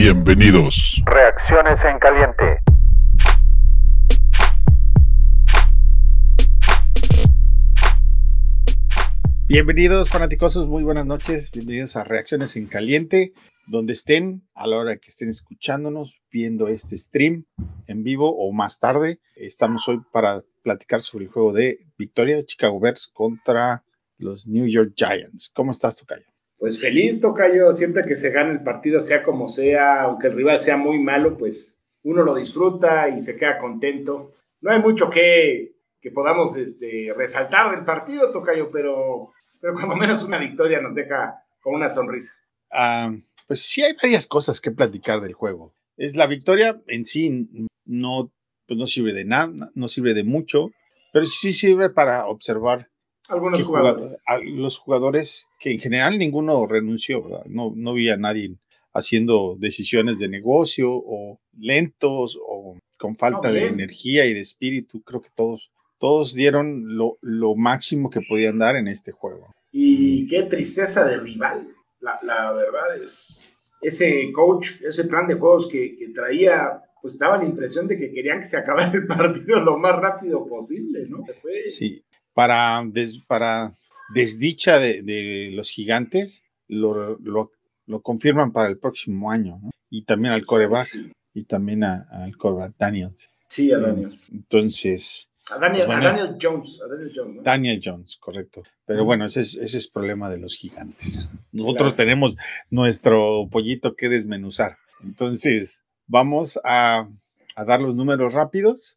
Bienvenidos. Reacciones en caliente. Bienvenidos fanáticosos, muy buenas noches, bienvenidos a Reacciones en Caliente, donde estén, a la hora que estén escuchándonos, viendo este stream en vivo o más tarde. Estamos hoy para platicar sobre el juego de victoria de Chicago Bears contra los New York Giants. ¿Cómo estás, Tocayo? Pues feliz, Tocayo, siempre que se gane el partido, sea como sea, aunque el rival sea muy malo, pues uno lo disfruta y se queda contento. No hay mucho que, que podamos este, resaltar del partido, Tocayo, pero pero cuando menos una victoria nos deja con una sonrisa. Ah, pues sí hay varias cosas que platicar del juego. Es la victoria en sí no, pues no sirve de nada, no sirve de mucho, pero sí sirve para observar algunos jugadores. Los jugadores que en general ninguno renunció, ¿verdad? No, no vi a nadie haciendo decisiones de negocio o lentos o con falta de energía y de espíritu. Creo que todos todos dieron lo, máximo que podían dar en este juego. Y qué tristeza de rival. La, verdad es, ese coach, ese plan de juegos que, traía, pues daba la impresión de que querían que se acabara el partido lo más rápido posible, ¿no? Sí, para, para desdicha de, los gigantes, lo, confirman para el próximo año, ¿no? Y también al coreback, y también al coreback Daniels. Sí, a Daniels. Entonces, a Daniel, Jones. Daniel Jones, correcto. Pero bueno, ese es, ese es problema de los gigantes. Nosotros tenemos nuestro pollito que desmenuzar. Entonces, vamos a, dar los números rápidos.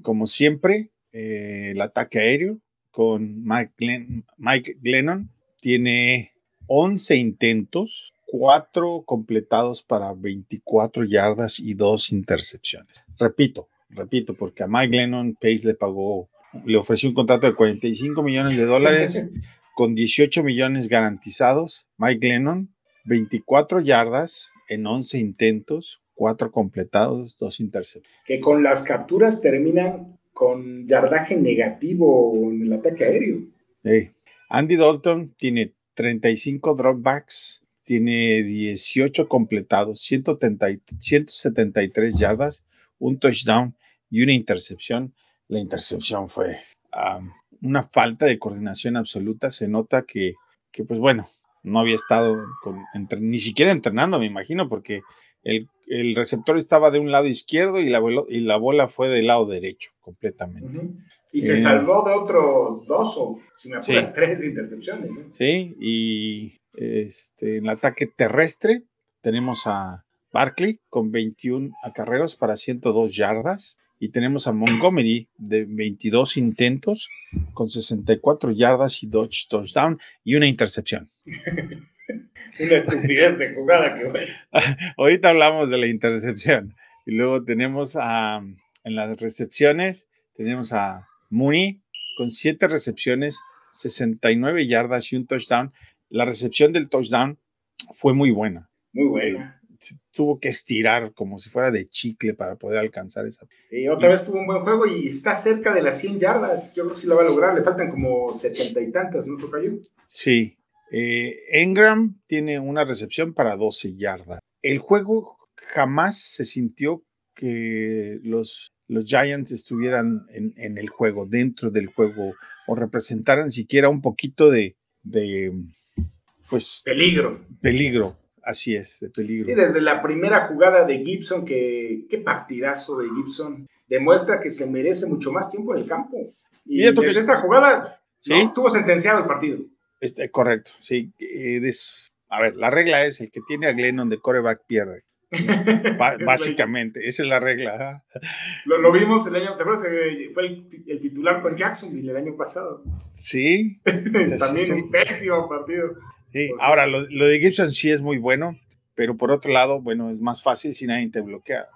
Como siempre, eh, el ataque aéreo con Mike, Mike Glennon tiene 11 intentos, 4 completados para 24 yardas y 2 intercepciones. Repito, repito, porque a Mike Lennon Pace le pagó, le ofreció un contrato de 45 millones de dólares con 18 millones garantizados. Mike Lennon, 24 yardas en 11 intentos, 4 completados, 2 intercepciones. Que con las capturas terminan con yardaje negativo en el ataque aéreo. Andy Dalton tiene 35 dropbacks, tiene 18 completados, 173 yardas, un touchdown y una intercepción. La intercepción fue una falta de coordinación absoluta. Se nota que, que pues bueno, no había estado ni siquiera entrenando, me imagino, porque el, receptor estaba de un lado izquierdo y la, y la bola fue del lado derecho completamente. Y se eh, salvó de otros dos o, si me apuras, tres intercepciones. Sí, y este, en el ataque terrestre tenemos a Barkley con 21 acarreos para 102 yardas. Y tenemos a Montgomery de 22 intentos con 64 yardas y dos touchdown y una intercepción. una estupidez de jugada que Ahorita hablamos de la intercepción. Y luego tenemos a, en las recepciones, tenemos a Mooney con 7 recepciones, 69 yardas y un touchdown. La recepción del touchdown fue muy buena. Muy buena tuvo que estirar como si fuera de chicle para poder alcanzar esa. Sí, otra vez tuvo un buen juego y está cerca de las 100 yardas. Yo creo que sí la va a lograr. Le faltan como setenta y tantas, ¿no, Tocayo? Sí. Eh, Engram tiene una recepción para 12 yardas. El juego jamás se sintió que los, los Giants estuvieran en, el juego, dentro del juego, o representaran siquiera un poquito de, de pues peligro. Peligro. Así es, de peligro. Sí, desde la primera jugada de Gibson, que qué partidazo de Gibson, demuestra que se merece mucho más tiempo en el campo. Y desde esa jugada ¿Sí? estuvo sentenciado el partido. Este, correcto, sí. a ver, la regla es el que tiene a Glennon de coreback pierde. básicamente, esa es la regla. Lo, vimos el año, ¿te acuerdas fue el, titular con Jacksonville el año pasado? Sí. También un pésimo partido. Sí, ahora lo, de Gibson sí es muy bueno, pero por otro lado, bueno, es más fácil si nadie te bloquea.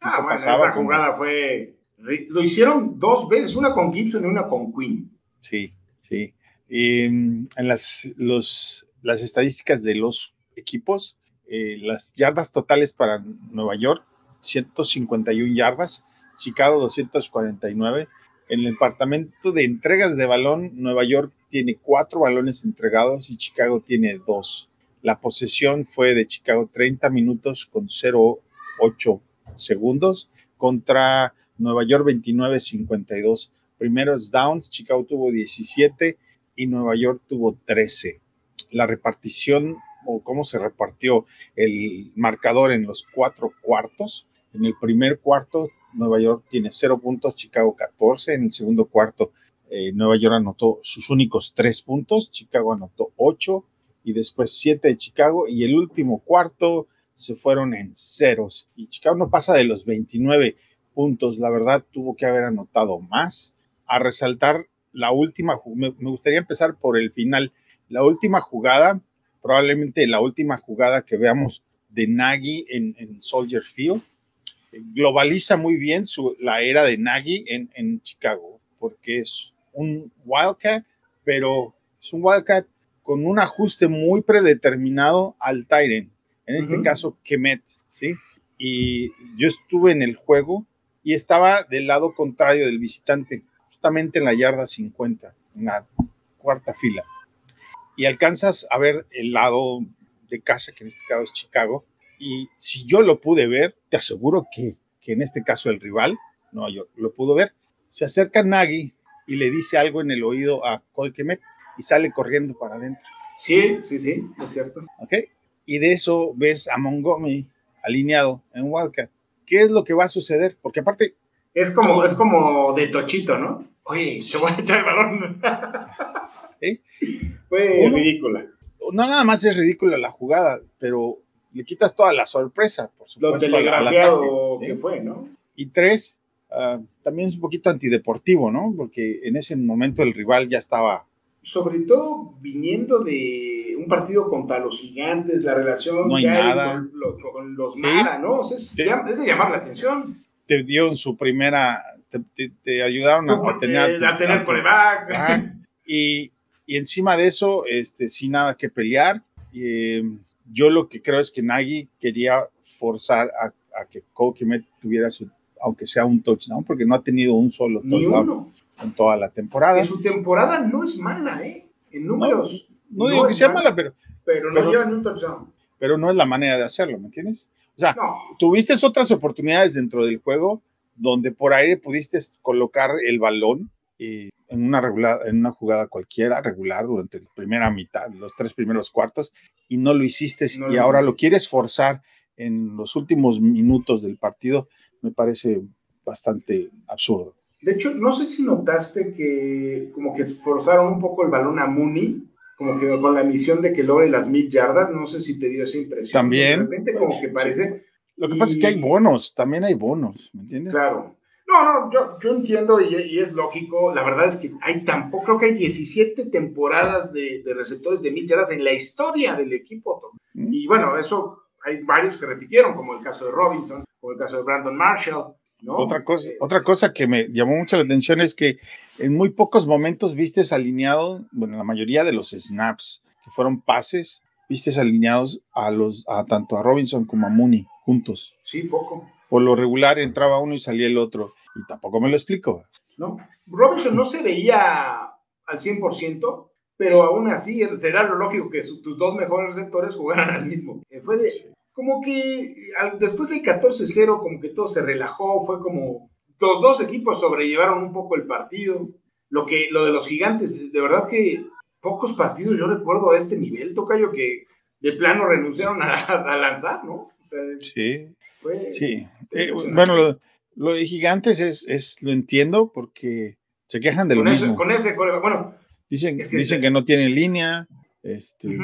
ah, bueno, esa jugada fue. Lo hicieron dos veces, una con Gibson y una con Quinn. Sí, sí. En las, las estadísticas de los equipos, eh, las yardas totales para Nueva York, 151 yardas, Chicago 249. En el departamento de entregas de balón, Nueva York tiene cuatro balones entregados y Chicago tiene dos. La posesión fue de Chicago 30 minutos con 0.8 segundos contra Nueva York 29-52. Primeros downs, Chicago tuvo 17 y Nueva York tuvo 13. La repartición o cómo se repartió el marcador en los cuatro cuartos. En el primer cuarto, Nueva York tiene 0 puntos, Chicago 14. En el segundo cuarto, eh, Nueva York anotó sus únicos 3 puntos, Chicago anotó 8 y después 7 de Chicago. Y el último cuarto se fueron en ceros. Y Chicago no pasa de los 29 puntos. La verdad, tuvo que haber anotado más. A resaltar la última, me, me gustaría empezar por el final. La última jugada probablemente la última jugada que veamos de Nagy en, Soldier Field. Globaliza muy bien su, la era de Nagy en, en, Chicago, porque es un Wildcat, pero es un Wildcat con un ajuste muy predeterminado al Tyrant, en este caso Kemet, ¿sí? Y yo estuve en el juego y estaba del lado contrario del visitante, justamente en la yarda 50, en la cuarta fila y alcanzas a ver el lado de casa, que en este caso es Chicago, y si yo lo pude ver, te aseguro que, que en este caso el rival, no, yo lo pudo ver, se acerca Nagy y le dice algo en el oído a Colquemet y sale corriendo para adentro. Sí, sí, sí, es cierto. ¿Ok? Y de eso ves a Montgomery alineado en Wildcat. ¿Qué es lo que va a suceder? Porque aparte... Es como, es como de tochito, ¿no? Oye, te voy a echar el balón. ¿Sí? Fue ridícula. No nada más es ridícula la jugada, pero le quitas toda la sorpresa, por supuesto. Lo telegrafiado que fue, ¿no? Y tres, uh, también es un poquito antideportivo, ¿no? Porque en ese momento el rival ya estaba... Sobre todo viniendo de un partido contra los gigantes, la relación no hay nada. Con, los Mara, ¿no? O sea, es, es, de llamar la atención. Te dio en su primera, te, te, ayudaron a, tener, a tener coreback. Y, y encima de eso, este, sin nada que pelear. Eh, yo lo que creo es que Nagy quería forzar a, que Cole tuviera su, aunque sea un touchdown, porque no ha tenido un solo touchdown en toda la temporada. su temporada no es mala, ¿eh? En números. No, digo que sea mala, pero. Pero no ni un touchdown. Pero no es la manera de hacerlo, ¿me entiendes? O sea, tuviste otras oportunidades dentro del juego donde por aire pudiste colocar el balón en, una regular, en una jugada cualquiera, regular, durante la primera mitad, los tres primeros cuartos, y no lo hiciste, y ahora lo quieres forzar en los últimos minutos del partido, me parece bastante absurdo. De hecho, no sé si notaste que como que forzaron un poco el balón a Mooney, como que con la misión de que logre las mil yardas, no sé si te dio esa impresión. También. De repente como que parece... Lo que pasa es que hay bonos, también hay bonos, ¿me entiendes? Claro. No, no, yo, yo entiendo y, es lógico. La verdad es que hay tampoco, creo que hay 17 temporadas de, receptores de mil yardas en la historia del equipo. Mm. Y bueno, eso hay varios que repitieron, como el caso de Robinson, como el caso de Brandon Marshall. ¿no? Otra, cosa, eh, otra cosa que me llamó mucho la atención es que en muy pocos momentos vistes alineado, bueno, la mayoría de los snaps que fueron pases, vistes alineados a los, a tanto a Robinson como a Mooney juntos. Sí, poco por lo regular entraba uno y salía el otro. Y tampoco me lo explico. No, Robinson no se veía al 100%, pero aún así será lo lógico que tus dos mejores receptores jugaran al mismo. Eh, fue de, como que después del 14-0, como que todo se relajó, fue como los dos equipos sobrellevaron un poco el partido. Lo que lo de los gigantes, de verdad que pocos partidos yo recuerdo a este nivel, Tocayo, que de plano renunciaron a, lanzar, ¿no? sí sí, eh, bueno, lo, de gigantes es, es, lo entiendo porque se quejan de lo mismo. Con ese, bueno. Dicen, que, dicen que no tienen línea, este,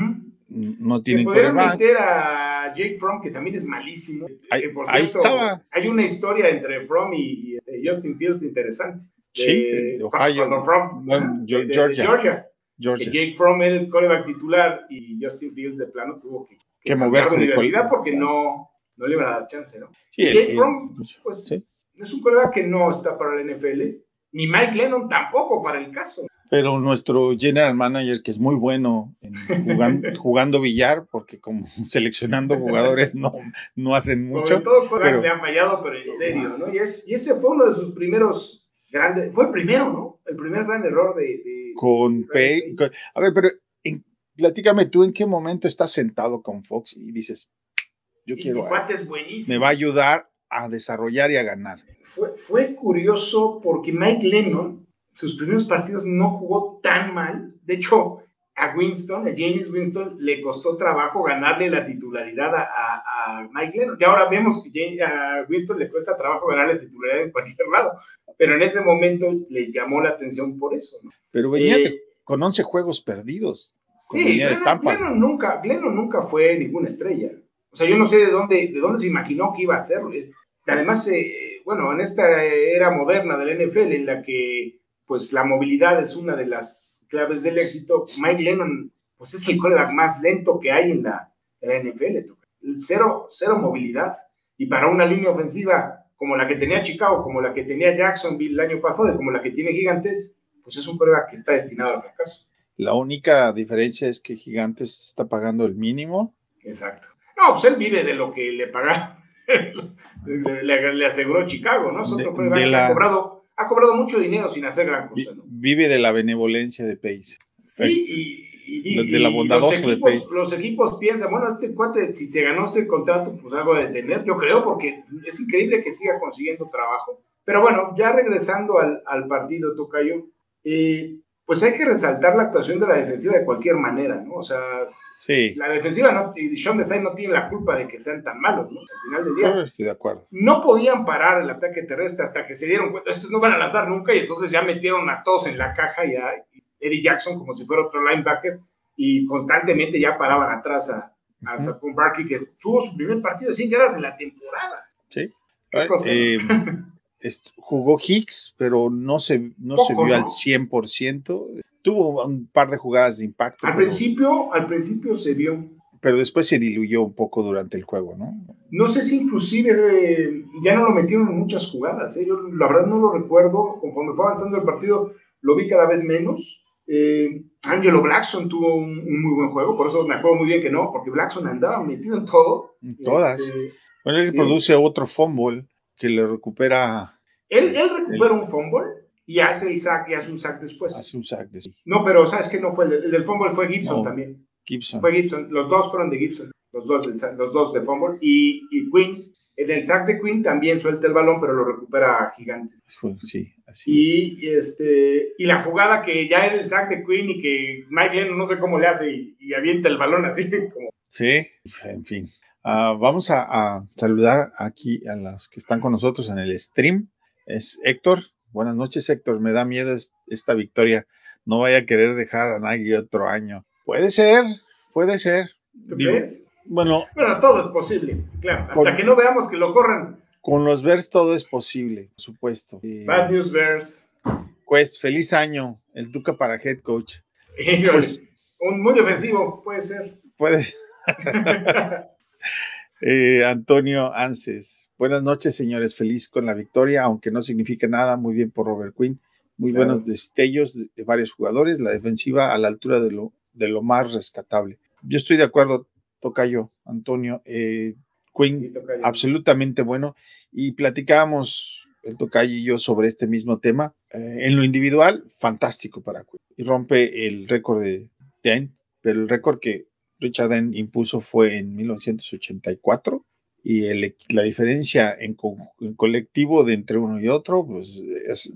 no tienen Podrían meter a Jake Fromm, que también es malísimo. Ahí, estaba. Hay una historia entre Fromm y, este, Justin Fields interesante. sí, de Ohio. Georgia. Georgia. Que Jake Fromm es el coreback titular y Justin Fields de plano tuvo que, que, moverse de universidad porque no, no le iban a dar chance, ¿no? Sí, Jake Fromm, pues, es un coreback que no está para el NFL, ni Mike Lennon tampoco para el caso. Pero nuestro general manager, que es muy bueno en jugando, billar, porque como seleccionando jugadores no, no hacen mucho. Sobre todo pero, le han fallado, pero en serio, ¿no? Y, es, y, ese fue uno de sus primeros grandes, fue el primero, ¿no? El primer gran error de... con Pay. A ver, pero platícame tú en qué momento estás sentado con Fox y dices, yo quiero, este, es buenísimo. me va a ayudar a desarrollar y a ganar. Fue, fue curioso porque Mike Lennon, sus primeros partidos no jugó tan mal. De hecho, a Winston, a James Winston, le costó trabajo ganarle la titularidad a, a- a Mike Lennon. Y ahora vemos que James- a Winston le cuesta trabajo ganarle titularidad en cualquier lado. Pero en ese momento le llamó la atención por eso. ¿no? Pero venía de- Eh, con 11 juegos perdidos. Sí, venía de Glennon, nunca, Glennon nunca fue ninguna estrella. O sea, yo no sé de dónde, de dónde se imaginó que iba a ser. Además, eh, bueno, en esta era moderna del NFL, en la que pues la movilidad es una de las claves del éxito, Mike Lennon pues es el coreback más lento que hay en la, en la NFL. Cero, cero movilidad. Y para una línea ofensiva como la que tenía Chicago, como la que tenía Jacksonville el año pasado y como la que tiene Gigantes, pues es un coreback que está destinado al fracaso. La única diferencia es que Gigantes está pagando el mínimo. Exacto. No, pues él vive de lo que le pagaron. le, aseguró Chicago, ¿no? Es otro De- de que la- ha cobrado, ha cobrado mucho dinero sin hacer gran cosa, ¿no? Vive de la benevolencia de Pace. Sí, y, y- De- de la los, de Pace. los equipos piensan, bueno, este cuate, si se ganó ese contrato, pues algo de tener, yo creo, porque es increíble que siga consiguiendo trabajo. Pero bueno, ya regresando al, al partido, Tocayo, eh, pues hay que resaltar la actuación de la defensiva de cualquier manera, ¿no? O sea, Sí, la defensiva no, y Sean Desai no tiene la culpa de que sean tan malos, ¿no? Al final del día. estoy de acuerdo. No podían parar el ataque terrestre hasta que se dieron cuenta, estos no van a lanzar nunca, y entonces ya metieron a todos en la caja y a Eddie Jackson como si fuera otro linebacker, y constantemente ya paraban atrás a, a. Saquon Barkley, que tuvo su primer partido de 100 yardas de la temporada. Sí. ¿Qué cosa? Eh, jugó Hicks, pero no se, no se vio ¿no? al 100%. Tuvo un par de jugadas de impacto, Al pero, principio, al principio se vio, pero después se diluyó un poco durante el juego, ¿no? no sé si inclusive eh, ya no lo metieron en muchas jugadas, ¿eh? yo la verdad no lo recuerdo, conforme fue avanzando el partido lo vi cada vez menos. Eh, Angelo Blackson tuvo un, un muy buen juego, por eso me acuerdo muy bien que no, porque Blackson andaba metido en todo. En todas. Este, Bueno, él sí. produce otro fumble que le recupera, él, él recupera un fumble y hace el sack y hace un sack después. hace un sack de No, pero sabes que no fue el, el del fumble fue Gibson No. también. Gibson. Fue Gibson, los dos fueron de Gibson, los dos, del los dos de fumble y, y Quinn. En el sack de Quinn también suelta el balón, pero lo recupera Gigantes. Sí, así es. Y, este, y la jugada que ya era el sack de Quinn y que Mike Lennon no sé cómo le hace y, y avienta el balón así como Sí, en fin. Ah, vamos a, a saludar aquí a los que están con nosotros en el stream. Es Héctor. Buenas noches, Héctor. Me da miedo es- esta victoria. No vaya a querer dejar a nadie otro año. Puede ser, puede ser. ¿Tú Digo, crees? Bueno, Bueno, todo es posible, claro. Hasta que no veamos que lo corran. con los Bears todo es posible, por supuesto. Eh, Bad News Bears. pues feliz año, el Duca para head coach. Pues- un muy defensivo, puede ser. Puede. Eh, Antonio Anses. Buenas noches, señores. Feliz con la victoria, aunque no significa nada. Muy bien por Robert Quinn. Muy Claro. buenos destellos de, de varios jugadores. La defensiva a la altura de lo, de lo más rescatable. Yo estoy de acuerdo, Tocayo, Antonio. Eh, Quinn, Sí, absolutamente bueno. Y platicábamos el Tocayo y yo sobre este mismo tema. Eh, en lo individual, fantástico para Quinn. Y rompe el récord de Den, pero el récord que Richard impuso fue en 1984 y el- la diferencia en, co- en colectivo de entre uno y otro pues es,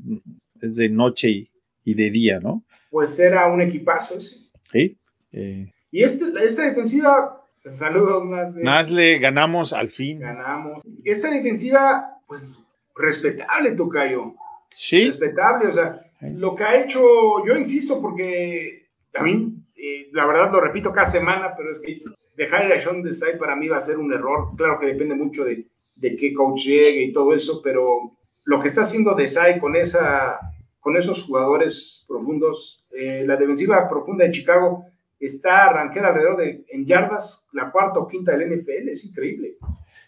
es de noche y, y de día, ¿no? Pues era un equipazo ese. ¿Sí? Eh, Y este, esta defensiva, saludos más. de- Nasle, ganamos al fin. Ganamos. Esta defensiva, pues, respetable, Tocayo. Sí, Respetable, o sea, Sí. lo que ha hecho, yo insisto, porque también, eh, la verdad lo repito cada semana, pero es que dejar a Sean Desai para mí va a ser un error. Claro que depende mucho de, de qué coach llegue y todo eso, pero lo que está haciendo Desai con, esa, con esos jugadores profundos, eh, la defensiva profunda de Chicago está arranqueada alrededor de, en yardas, la cuarta o quinta del NFL, es increíble,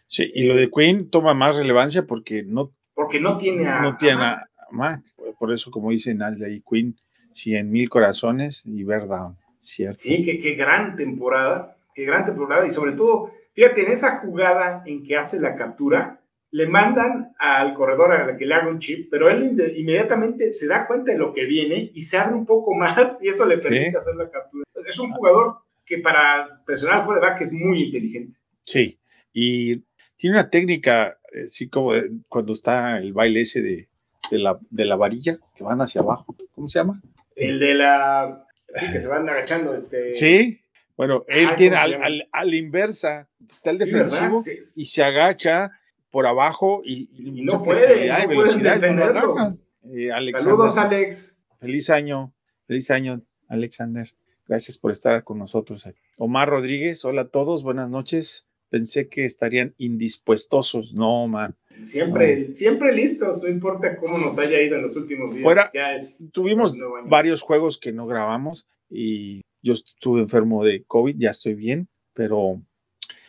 sí, y lo de Quinn toma más relevancia porque no, porque no tiene a... no tiene a- a Mac. Por eso, como dice Nasle y Quinn, cien mil corazones y verdad, cierto. Sí, qué, qué gran temporada, qué gran temporada y sobre todo, fíjate, en esa jugada en que hace la captura, le mandan al corredor a que le haga un chip, pero él inmediatamente se da cuenta de lo que viene y se abre un poco más y eso le permite hacer la captura. Es un jugador que para presionar fuera de back es muy inteligente. Sí, y tiene una técnica, así eh, como cuando está el baile ese de, la, de la varilla, que van hacia abajo. ¿Cómo se llama? El de la... Sí, que se van agachando. Este... Sí, bueno, él tiene al, al, inversa, está el defensivo y se agacha por abajo y, y, no puede, no velocidad. Eh, Saludos, Alex. Feliz año, feliz año, Alexander. Gracias por estar con nosotros. Omar Rodríguez, hola a todos, buenas noches. Pensé que estarían indispuestosos. No, Omar. Siempre, siempre listos, no importa cómo nos haya ido en los últimos días. Fuera, tuvimos varios juegos que no grabamos y yo estuve enfermo de COVID, ya estoy bien, pero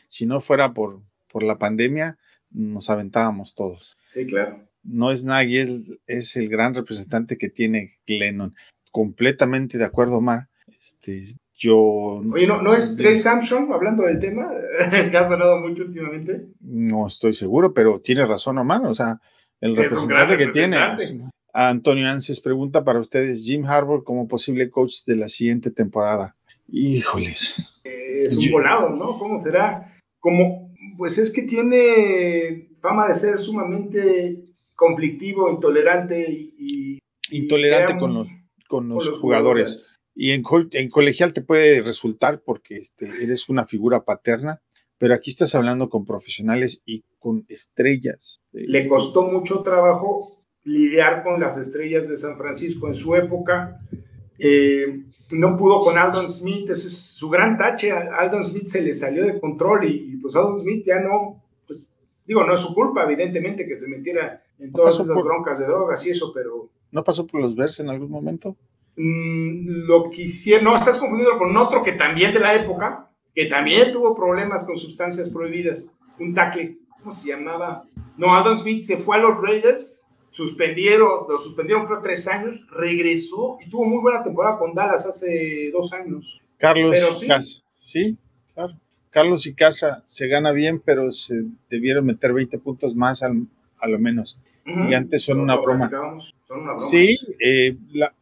si no fuera por, por la pandemia, nos aventábamos todos. Sí, claro. No es Nagy, es, es el gran representante que tiene Glennon. Completamente de acuerdo, Omar. Este, yo. Oye, ¿no, ¿no es Trey Samson hablando del tema? que ha sonado mucho últimamente. No estoy seguro, pero tiene razón, Omar. O sea, el representante que tiene. Antonio Anses pregunta para ustedes: Jim Harbour como posible coach de la siguiente temporada. Híjoles. es un volado, ¿no? ¿Cómo será? Como, pues es que tiene fama de ser sumamente conflictivo, intolerante y. intolerante con los, con los, jugadores. Y en, en, colegial te puede resultar porque este, eres una figura paterna, pero aquí estás hablando con profesionales y con estrellas. Le costó mucho trabajo lidiar con las estrellas de San Francisco en su época. Eh, no pudo con Aldon Smith, ese es su gran tache. Aldon Smith se le salió de control y, pues Aldon Smith ya no, pues digo, no es su culpa, evidentemente, que se metiera en todas esas broncas de drogas y eso, pero. ¿No pasó por los Bears en algún momento? Mm, lo quisiera, no, estás confundido con otro que también de la época, que también tuvo problemas con sustancias prohibidas, un tackle, ¿cómo se llamaba? No, Aldon Smith se fue a los Raiders suspendieron, lo suspendieron creo tres años, regresó y tuvo muy buena temporada con Dallas hace dos años. Carlos y Casa, sí, claro. Carlos y Casa se gana bien, pero se debieron meter 20 puntos más al, a lo menos. Y antes son, una broma. son una broma. Sí, eh, la,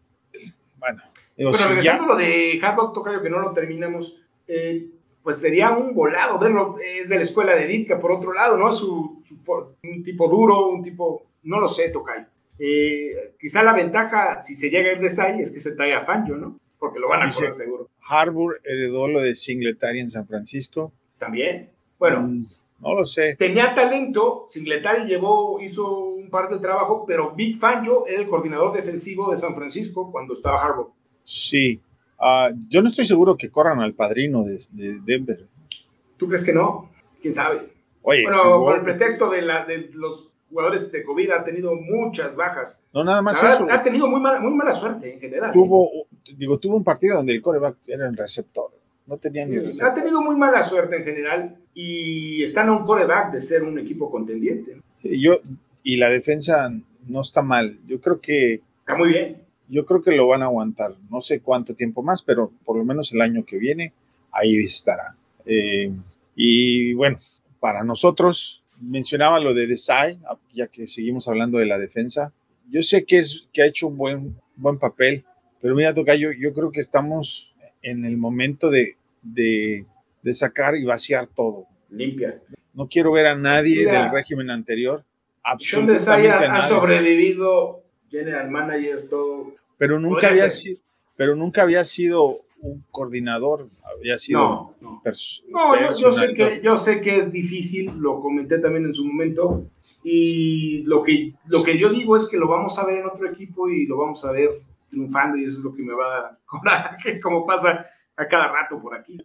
bueno. Digo, pero regresando a lo de Harbaugh Tocayo, que no lo terminamos, eh, pues sería un volado verlo, es de la escuela de Ditka, por otro lado, ¿no? Su, su, un tipo duro, un tipo no lo sé, Tocay. Eh, quizá la ventaja, si se llega a ir de Sai, es que se trae a Fangio, ¿no? Porque lo van a correr seguro. Harbour heredó lo de Singletary en San Francisco. También. Bueno. Mm, no lo sé. Tenía talento, Singletary llevó, hizo un par de trabajo, pero Big Fangio era el coordinador defensivo de San Francisco cuando estaba Harbour. Sí. Ah, yo no estoy seguro que corran al padrino de, Denver. ¿Tú crees que no? ¿Quién sabe? Oye, bueno, por el pretexto de, la, de los jugadores de COVID ha tenido muchas bajas. No, nada más eso. Ha tenido muy mala, muy mala suerte en general. Tuvo, digo, tuvo un partido donde el coreback era el receptor. No tenía ni receptor. Ha tenido muy mala suerte en general y están a un coreback de ser un equipo contendiente. Yo, y la defensa no está mal. Yo creo que. Está muy bien. Yo creo que lo van a aguantar. No sé cuánto tiempo más, pero por lo menos el año que viene ahí estará. Eh, y bueno, para nosotros, mencionaba lo de Desai, ya que seguimos hablando de la defensa. Yo sé que, es, que ha hecho un buen, buen papel, pero mira, Tocayo, yo creo que estamos en el momento de, de, sacar y vaciar todo. Limpia. No quiero ver a nadie del régimen anterior. Desai ha, sobrevivido, general managers, todo. Pero nunca, había sido, pero nunca había sido un coordinador, había sido no, no. yo, sé que, yo sé que es difícil, lo comenté también en su momento, y lo que, lo que yo digo es que lo vamos a ver en otro equipo y lo vamos a ver triunfando y eso es lo que me va a dar coraje, como pasa a cada rato por aquí.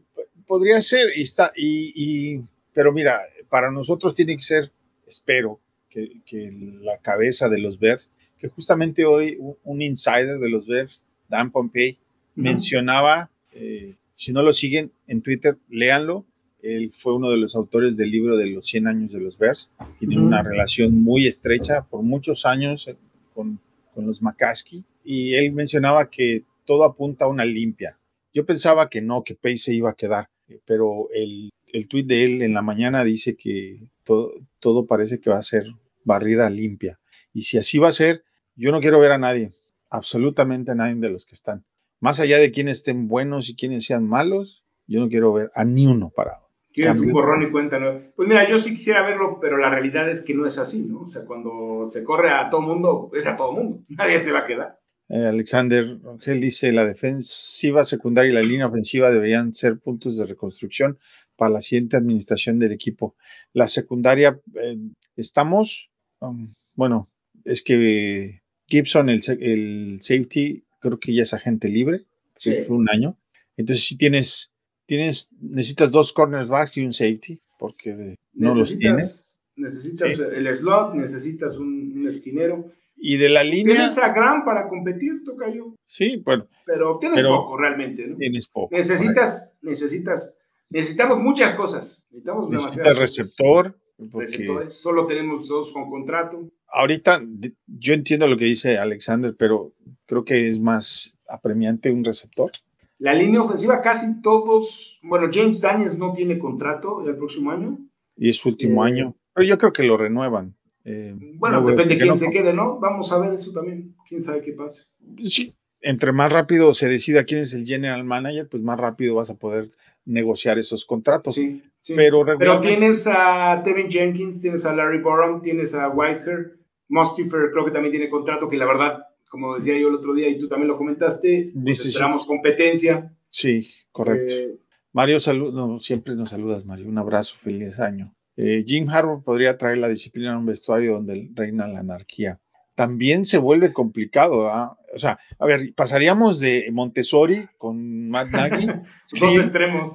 Podría ser, y está, y, pero mira, para nosotros tiene que ser, espero, que, que la cabeza de los Bears, que justamente hoy un insider de los Bears, Dan Pompey, mencionaba, eh, si no lo siguen en Twitter, léanlo. Él fue uno de los autores del libro de los 100 años de los Bears. Tiene una relación muy estrecha por muchos años eh, con, con los McCaskey. Y él mencionaba que todo apunta a una limpia. Yo pensaba que no, que Pace se iba a quedar, pero el, el tuit de él en la mañana dice que todo, todo parece que va a ser barrida limpia. Y si así va a ser, yo no quiero ver a nadie, absolutamente a nadie de los que están. Más allá de quienes estén buenos y quienes sean malos, yo no quiero ver a ni uno parado. Quieres un borrón y cuenta nueva. Pues mira, yo sí quisiera verlo, pero la realidad es que no es así, ¿no? O sea, cuando se corre a todo mundo, es a todo mundo. Nadie se va a quedar. Eh, Alexander Rangel dice, la defensiva secundaria y la línea ofensiva deberían ser puntos de reconstrucción para la siguiente administración del equipo. La secundaria, eh, estamos, um, bueno, es que Gibson, el, el, safety, creo que ya es agente libre, sí. fue un año. Entonces, si tienes tienes, necesitas dos cornerbacks y un safety, porque de, no los tienes. Necesitas sí. el slot, necesitas un, un, esquinero. Y de la línea. Tienes a Gran para competir, Tocayo. Sí, bueno. Pero tienes pero poco realmente, ¿no? Tienes poco. Necesitas, necesitas, necesitamos muchas cosas. Necesitamos necesitas receptor. Porque... Receptores. Solo tenemos dos con contrato. Ahorita, yo entiendo lo que dice Alexander, pero creo que es más apremiante un receptor. La línea ofensiva, casi todos, bueno, James Daniels no tiene contrato el próximo año. Y es su último eh, año. Pero yo creo que lo renuevan. Eh, bueno, no, depende de quién no, se quede, ¿no? Vamos a ver eso también. Quién sabe qué pase. Sí, entre más rápido se decida quién es el general manager, pues más rápido vas a poder negociar esos contratos. Sí, sí. Pero, Pero tienes a Tevin Jenkins, tienes a Larry Borum, tienes a Whitehair, Mustifer creo que también tiene contrato, que la verdad como decía yo el otro día y tú también lo comentaste, pues esperamos competencia. Sí, correcto. Eh, Mario, salud, no, siempre nos saludas, Mario. Un abrazo, feliz año. Eh, Jim Harbour podría traer la disciplina a un vestuario donde reina la anarquía. También se vuelve complicado, ¿ah? O sea, a ver, pasaríamos de Montessori con Matt Nagy Dos extremos.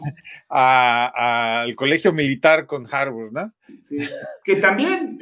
al colegio militar con Harbour, ¿no? Sí, que también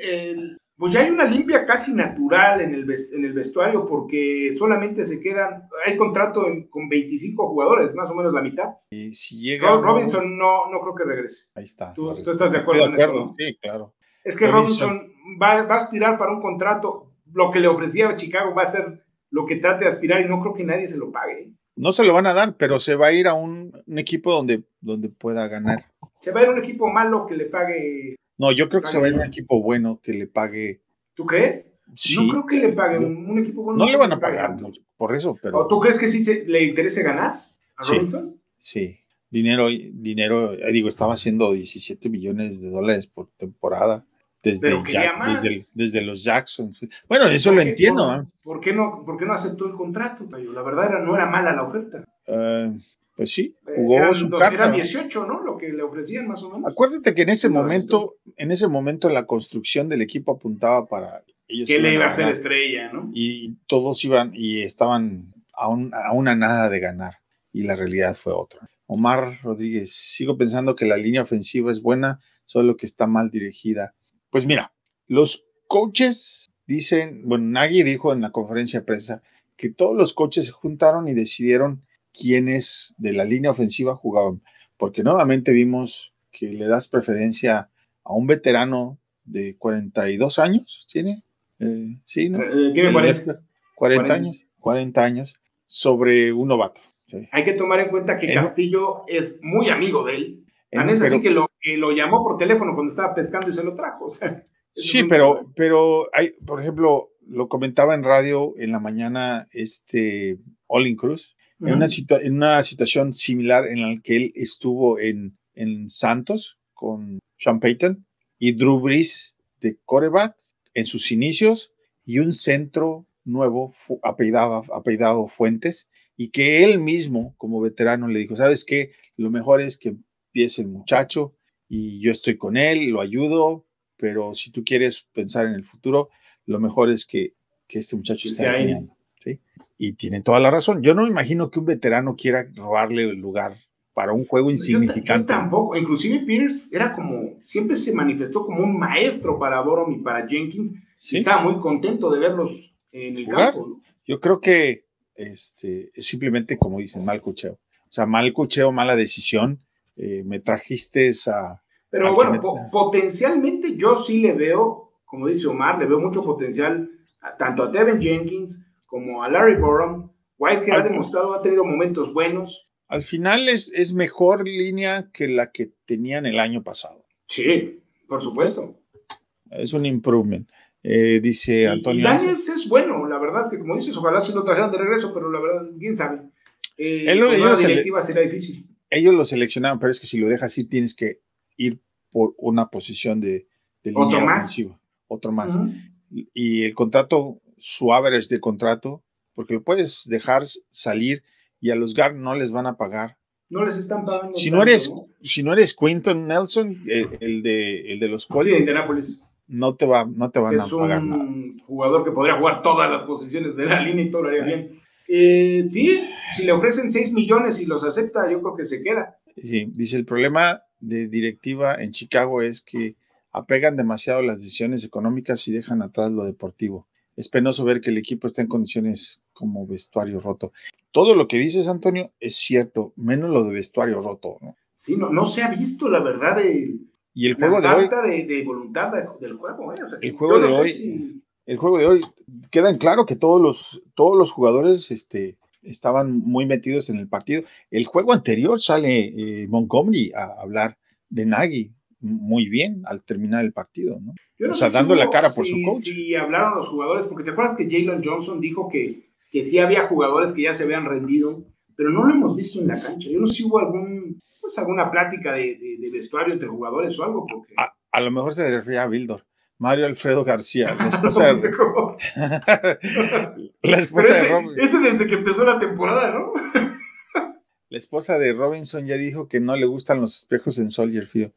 pues ya hay una limpia casi natural en el, en el vestuario porque solamente se quedan, hay contrato en, con 25 jugadores, más o menos la mitad. Y si llega... Rob, Robinson no, no creo que regrese. Ahí está. ¿Tú, tú estás de acuerdo, de acuerdo en eso? ¿no? Sí, claro. Es que Robinson, Robinson va, va, a aspirar para un contrato, lo que le ofrecía a Chicago va a ser lo que trate de aspirar y no creo que nadie se lo pague. No se lo van a dar, pero se va a ir a un, un equipo donde, donde pueda ganar. Se va a ir a un equipo malo que le pague no, yo creo que se va a ir un equipo bueno que le pague. ¿Tú crees? Sí. No creo que le pague un, un equipo bueno. No le van a pagar por eso, pero. ¿O tú crees que sí se, le interese ganar a sí, Robinson? Sí. Dinero, dinero, eh, digo, estaba haciendo 17 millones de dólares por temporada. Desde, Jack, los Jacksons. Bueno, eso lo ¿Por qué- entiendo. por, ¿eh? ¿por, qué no, ¿Por qué no aceptó el contrato, Tayo? La verdad era, no era mala la oferta. Eh, pues sí, Eh, jugó eran, su carta. eran 18, ¿no? Lo que le ofrecían más o menos. Acuérdate que en ese No, momento, en ese momento la construcción del equipo apuntaba para ellos que le iban iba a ser estrella, ¿no? y todos iban y estaban a, un- a una nada de ganar y la realidad fue otra. Omar Rodríguez, sigo pensando que la línea ofensiva es buena, solo que está mal dirigida. Pues mira, los coaches dicen, bueno, Nagy dijo en la conferencia de prensa que todos los coaches se juntaron y decidieron quiénes de la línea ofensiva jugaban, porque nuevamente vimos que le das preferencia a un veterano de 42 años, ¿tiene? Eh, sí, ¿no? Eh, tiene El 40. left- 40 40. años, 40 años, sobre un novato. sí. Hay que tomar en cuenta que Eh, Castillo es muy amigo de él. Eh, Tan es así que lo, que lo llamó por teléfono cuando estaba pescando y se lo trajo. O sea, Sí, pero, pero hay, por ejemplo, lo comentaba en radio en la mañana este Olin Cruz, en, una en una situación similar en la que él estuvo en, en Santos con Sean Payton y Drew Brees de coreback en sus inicios y un centro nuevo apellidado, apellidado Fuentes y que él mismo como veterano le dijo, ¿sabes qué? Lo mejor es que empiece el muchacho y yo estoy con él, lo ayudo, pero si tú quieres pensar en el futuro, lo mejor es que, que este muchacho esté alineando, ¿sí? Y tiene toda la razón. Yo no me imagino que un veterano quiera robarle el lugar para un juego Yo, ta- yo insignificante. tampoco. Inclusive Peters era como, siempre se manifestó como un maestro para Borom y para Jenkins. ¿sí? Estaba muy contento de verlos en el Jugar. campo. ¿no? Yo creo que este, es simplemente, como dicen, mal cucheo. O sea, mal cucheo, mala decisión. Eh, me trajiste a... Pero bueno, me- po- potencialmente yo sí le veo, como dice Omar, le veo mucho potencial a- tanto a Devin Jenkins como a Larry Borum. Whitehead ha Al- demostrado, ha tenido momentos buenos. al final es, es mejor línea que la que tenían el año pasado. Sí, por supuesto. Es un improvement. Eh, dice Antonio. Y, Daniels es bueno, la verdad es que como dices, ojalá si lo trajeran de regreso, pero la verdad, quién sabe. Eh, Él con se directiva será difícil. Ellos lo seleccionaron, pero es que si lo dejas ir, tienes que ir por una posición de, de Otro línea más. ofensiva. Otro más. Y el contrato, su average de contrato, porque lo puedes dejar salir y a los guard no les van a pagar. No les están pagando. Si no eres, ¿no? si no eres Quinton Nelson, el, el de, el de los Sí, Colts, de Indianapolis. no te va, no te van a es pagar nada. un jugador que podría jugar todas las posiciones de la línea y todo lo haría bien. Eh, sí, si le ofrecen 6 millones y los acepta, yo creo que se queda. Sí, dice, el problema de directiva en Chicago es que apegan demasiado las decisiones económicas y dejan atrás lo deportivo. Es penoso ver que el equipo está en condiciones como vestuario roto. Todo lo que dices, Antonio, es cierto, menos lo de vestuario roto. ¿no? Sí, no, no se ha visto la verdad de Y el la juego de hoy, falta de, de voluntad de- del juego. ¿eh? O sea, El juego no de hoy- si- el juego de hoy, queda en claro que todos los, todos los jugadores este, estaban muy metidos en el partido. El juego anterior sale eh, Montgomery a hablar de Nagy muy bien al terminar el partido, ¿no? yo no o sea, si dando la cara por si- su coach. Si hablaron los jugadores, porque te acuerdas que Jalen Johnson dijo que, que sí había jugadores que ya se habían rendido, pero no lo hemos visto en la cancha. Yo no sé si hubo algún, pues, alguna plática de, de- de vestuario entre jugadores o algo, porque. A, a lo mejor se refería a Bildor. Mario Alfredo García, la esposa de, la esposa de ese, Rob- ese desde que empezó la temporada, ¿no? la esposa de Robinson ya dijo que no le gustan los espejos en Soldier Field.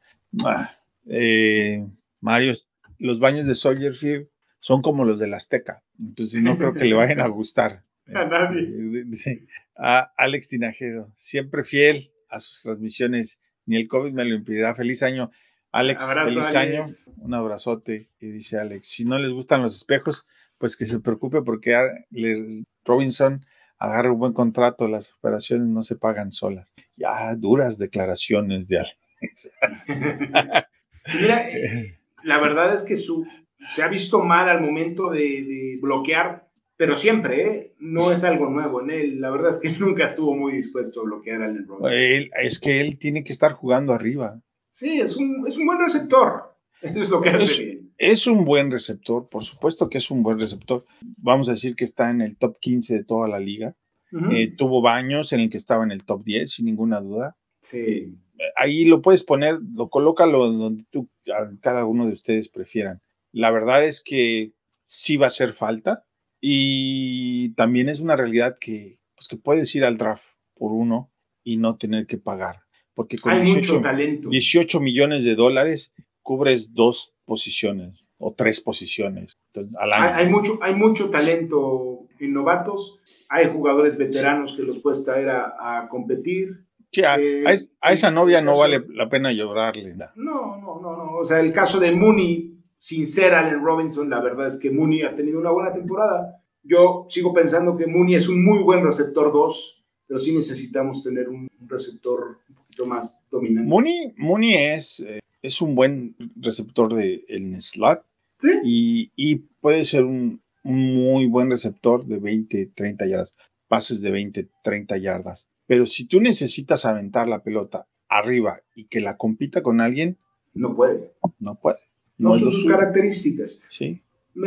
Ah, eh, Mario, los baños de Soldier Field son como los del Azteca, entonces no creo que le vayan a gustar. A nadie. A Alex Tinajero, siempre fiel a sus transmisiones, ni el COVID me lo impedirá. Feliz año, Alex. Abrazo, feliz Alex. año, un abrazote. Y dice Alex, si no les gustan los espejos, pues que se preocupe porque Robinson agarra un buen contrato, las operaciones no se pagan solas. Ya, duras declaraciones de Alex. Mira, la verdad es que su, se ha visto mal al momento de, de bloquear, pero siempre, ¿eh? No es algo nuevo en él. La verdad es que nunca estuvo muy dispuesto a bloquear a Allen Robinson. Él- es que él tiene que estar jugando arriba. Sí, es un, es un buen receptor. Eso es lo que hace bien. Es un buen receptor, por supuesto que es un buen receptor. Vamos a decir que está en el top 15 de toda la liga. Eh, tuvo baños en el que estaba en el top 10, sin ninguna duda. sí. Ahí lo puedes poner, lo colócalo donde tú, cada uno de ustedes prefieran. La verdad es que sí va a hacer falta y también es una realidad que, pues que puedes ir al draft por uno y no tener que pagar. Porque con Hay 18, mucho talento. 18 millones de dólares cubres dos posiciones o tres posiciones entonces, al año. Hay, hay mucho, hay mucho talento en novatos. Hay jugadores veteranos que los puedes traer a, a competir. Sí, a, eh, a es- a esa novia no caso- vale la pena llorarle. ¿no? No, no, no. O sea, el caso de Mooney, sin ser Allen Robinson, la verdad es que Mooney ha tenido una buena temporada. Yo sigo pensando que Mooney es un muy buen receptor 2, pero sí necesitamos tener un receptor un poquito más dominante. Mooney, Mooney es, eh, es un buen receptor de el slot Sí. y, y puede ser un, un muy buen receptor de 20, 30 yardas, pases de 20, 30 yardas. Pero si tú necesitas aventar la pelota arriba y que la compita con alguien, No puede. no puede. No, son sus características. Sí.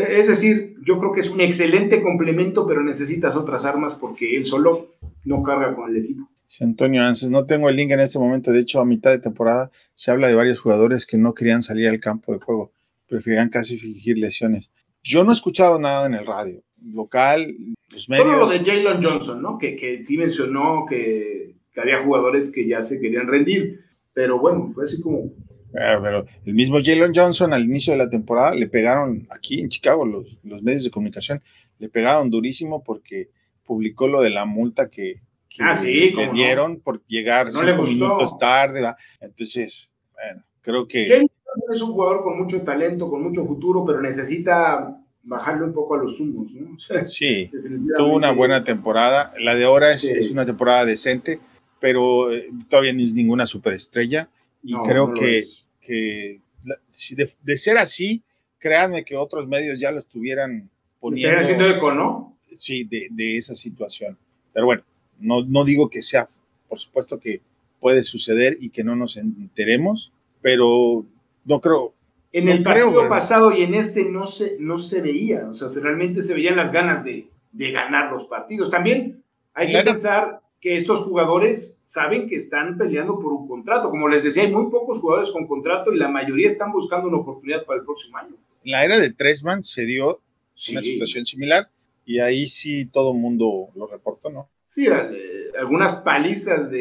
Es decir, yo creo que es un excelente complemento, pero necesitas otras armas porque él solo no carga con el equipo. Dice Antonio Anses, no tengo el link en este momento. De hecho, a mitad de temporada se habla de varios jugadores que no querían salir al campo de juego, preferían casi fingir lesiones. Yo no he escuchado nada en el radio local, los medios. Solo lo de Jalen Johnson, ¿no? Que, que sí mencionó que, que había jugadores que ya se querían rendir. Pero bueno, fue así como. Pero, pero el mismo Jalen Johnson al inicio de la temporada le pegaron aquí en Chicago, los, los medios de comunicación, le pegaron durísimo porque publicó lo de la multa que, que Ah, sí, le no. dieron por llegar No cinco minutos tarde. ¿va? Entonces, bueno, creo que... Jalen Johnson es un jugador con mucho talento, con mucho futuro, pero necesita bajarle un poco a los humos, ¿no? O sea, Sí, tuvo una buena temporada. La de ahora es, Sí. es una temporada decente, pero eh, todavía no es ninguna superestrella. Y No, creo no que, que si de, de ser así, créanme que otros medios ya lo estuvieran poniendo haciendo eco, ¿no? sí, de, de esa situación. Pero bueno, no, no digo que sea por supuesto que puede suceder y que no nos enteremos, pero no creo. En no el partido pasado y en este no se, no se veía, o sea, se- realmente se veían las ganas de, de ganar los partidos. También hay que pensar que estos jugadores saben que están peleando por un contrato. Como les decía, hay muy pocos jugadores con contrato y la mayoría están buscando una oportunidad para el próximo año. En la era de Tresman se dio Sí, una situación similar y ahí sí todo el mundo lo reportó, ¿no? sí eh, algunas palizas de,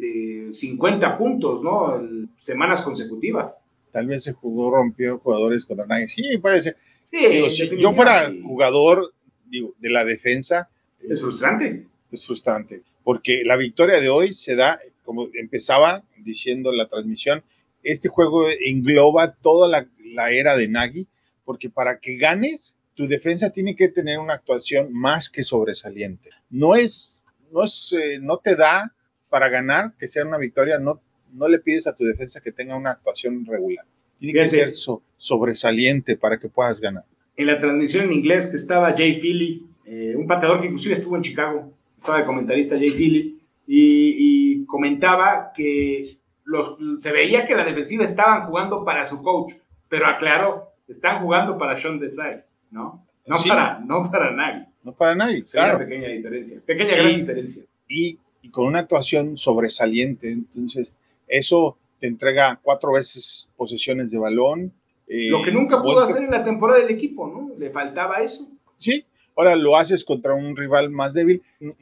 de 50 puntos, ¿no? Semanas consecutivas. Tal vez se jugó, rompió jugadores contra nadie. Sí, puede ser. Sí, Digo, si yo fuera sí. jugador digo, de la defensa, Es frustrante. es frustrante, porque la victoria de hoy se da, como empezaba diciendo la transmisión, este juego engloba toda la, la era de Nagy, porque para que ganes, tu defensa tiene que tener una actuación más que sobresaliente. No es, no es, eh, no te da para ganar que sea una victoria, no, no le pides a tu defensa que tenga una actuación regular. Tiene que ser so- sobresaliente para que puedas ganar. en la transmisión en inglés que estaba Jay Philly, eh, un pateador que inclusive estuvo en Chicago, estaba de comentarista Jay Philly, y, y comentaba que los, se veía que la defensiva estaban jugando para su coach, pero aclaró, están jugando para Sean Desai, ¿no? No, Sí. para, no para nadie. No para nadie, una claro. pequeña diferencia, pequeña gran diferencia. y, y con una actuación sobresaliente. Entonces, eso te entrega cuatro veces posesiones de balón. eh, Lo que nunca pudo hacer en la temporada del equipo, ¿no? Le faltaba eso. Sí, ahora lo haces contra un rival más débil, no,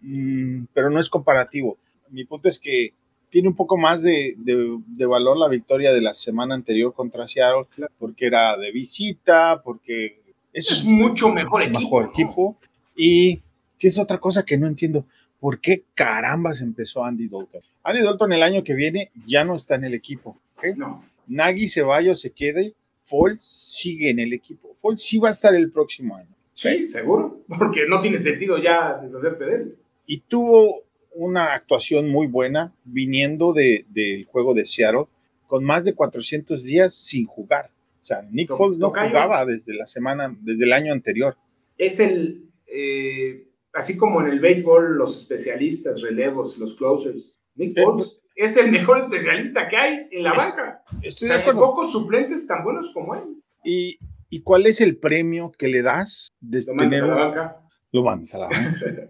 mm, pero no es comparativo. Mi punto es que tiene un poco más de, de- de valor la victoria de la semana anterior contra Seattle, Claro. porque era de visita, porque eso Es mucho mejor equipo. mejor ¿no? equipo. Y que es otra cosa que no entiendo. ¿Por qué carambas empezó Andy Dalton? Andy Dalton el año que viene ya no está en el equipo. ¿ok? No. Nagy Ceballos se quede, Foles sigue en el equipo. Foles sí va a estar el próximo año. Sí, seguro, porque no tiene sentido ya deshacerte de él. Y tuvo una actuación muy buena viniendo de- del juego de Seattle con más de 400 días sin jugar. O sea, Nick Foles no jugaba desde la semana, desde el año anterior. es el, eh, así como en el béisbol, los especialistas, relevos, los closers. Nick Foles es el mejor especialista que hay en la banca. O Estoy sea, de hay acuerdo. pocos suplentes tan buenos como él. ¿Y, y cuál es el premio que le das de Lo mandas tener a la banca. Lo mandas a la banca.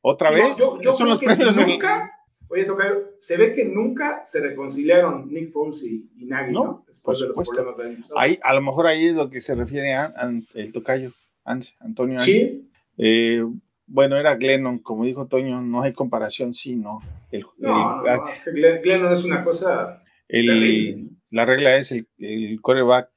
¿Otra Digo, vez? Yo, yo son creo los que premios en- nunca, oye, Tocayo, se ve que nunca se reconciliaron Nick Foles y, y Nagy, ¿no? No, Después por de los problemas pasado. Ahí, a lo mejor ahí es lo que se refiere a, a- el tocayo, Antonio Anse. Sí, Eh, bueno, era Glennon, como dijo Toño, no hay comparación, sí, no. El, no, el- no, no, es que Glenn, Glennon es una cosa el- la regla es el, el quarterback,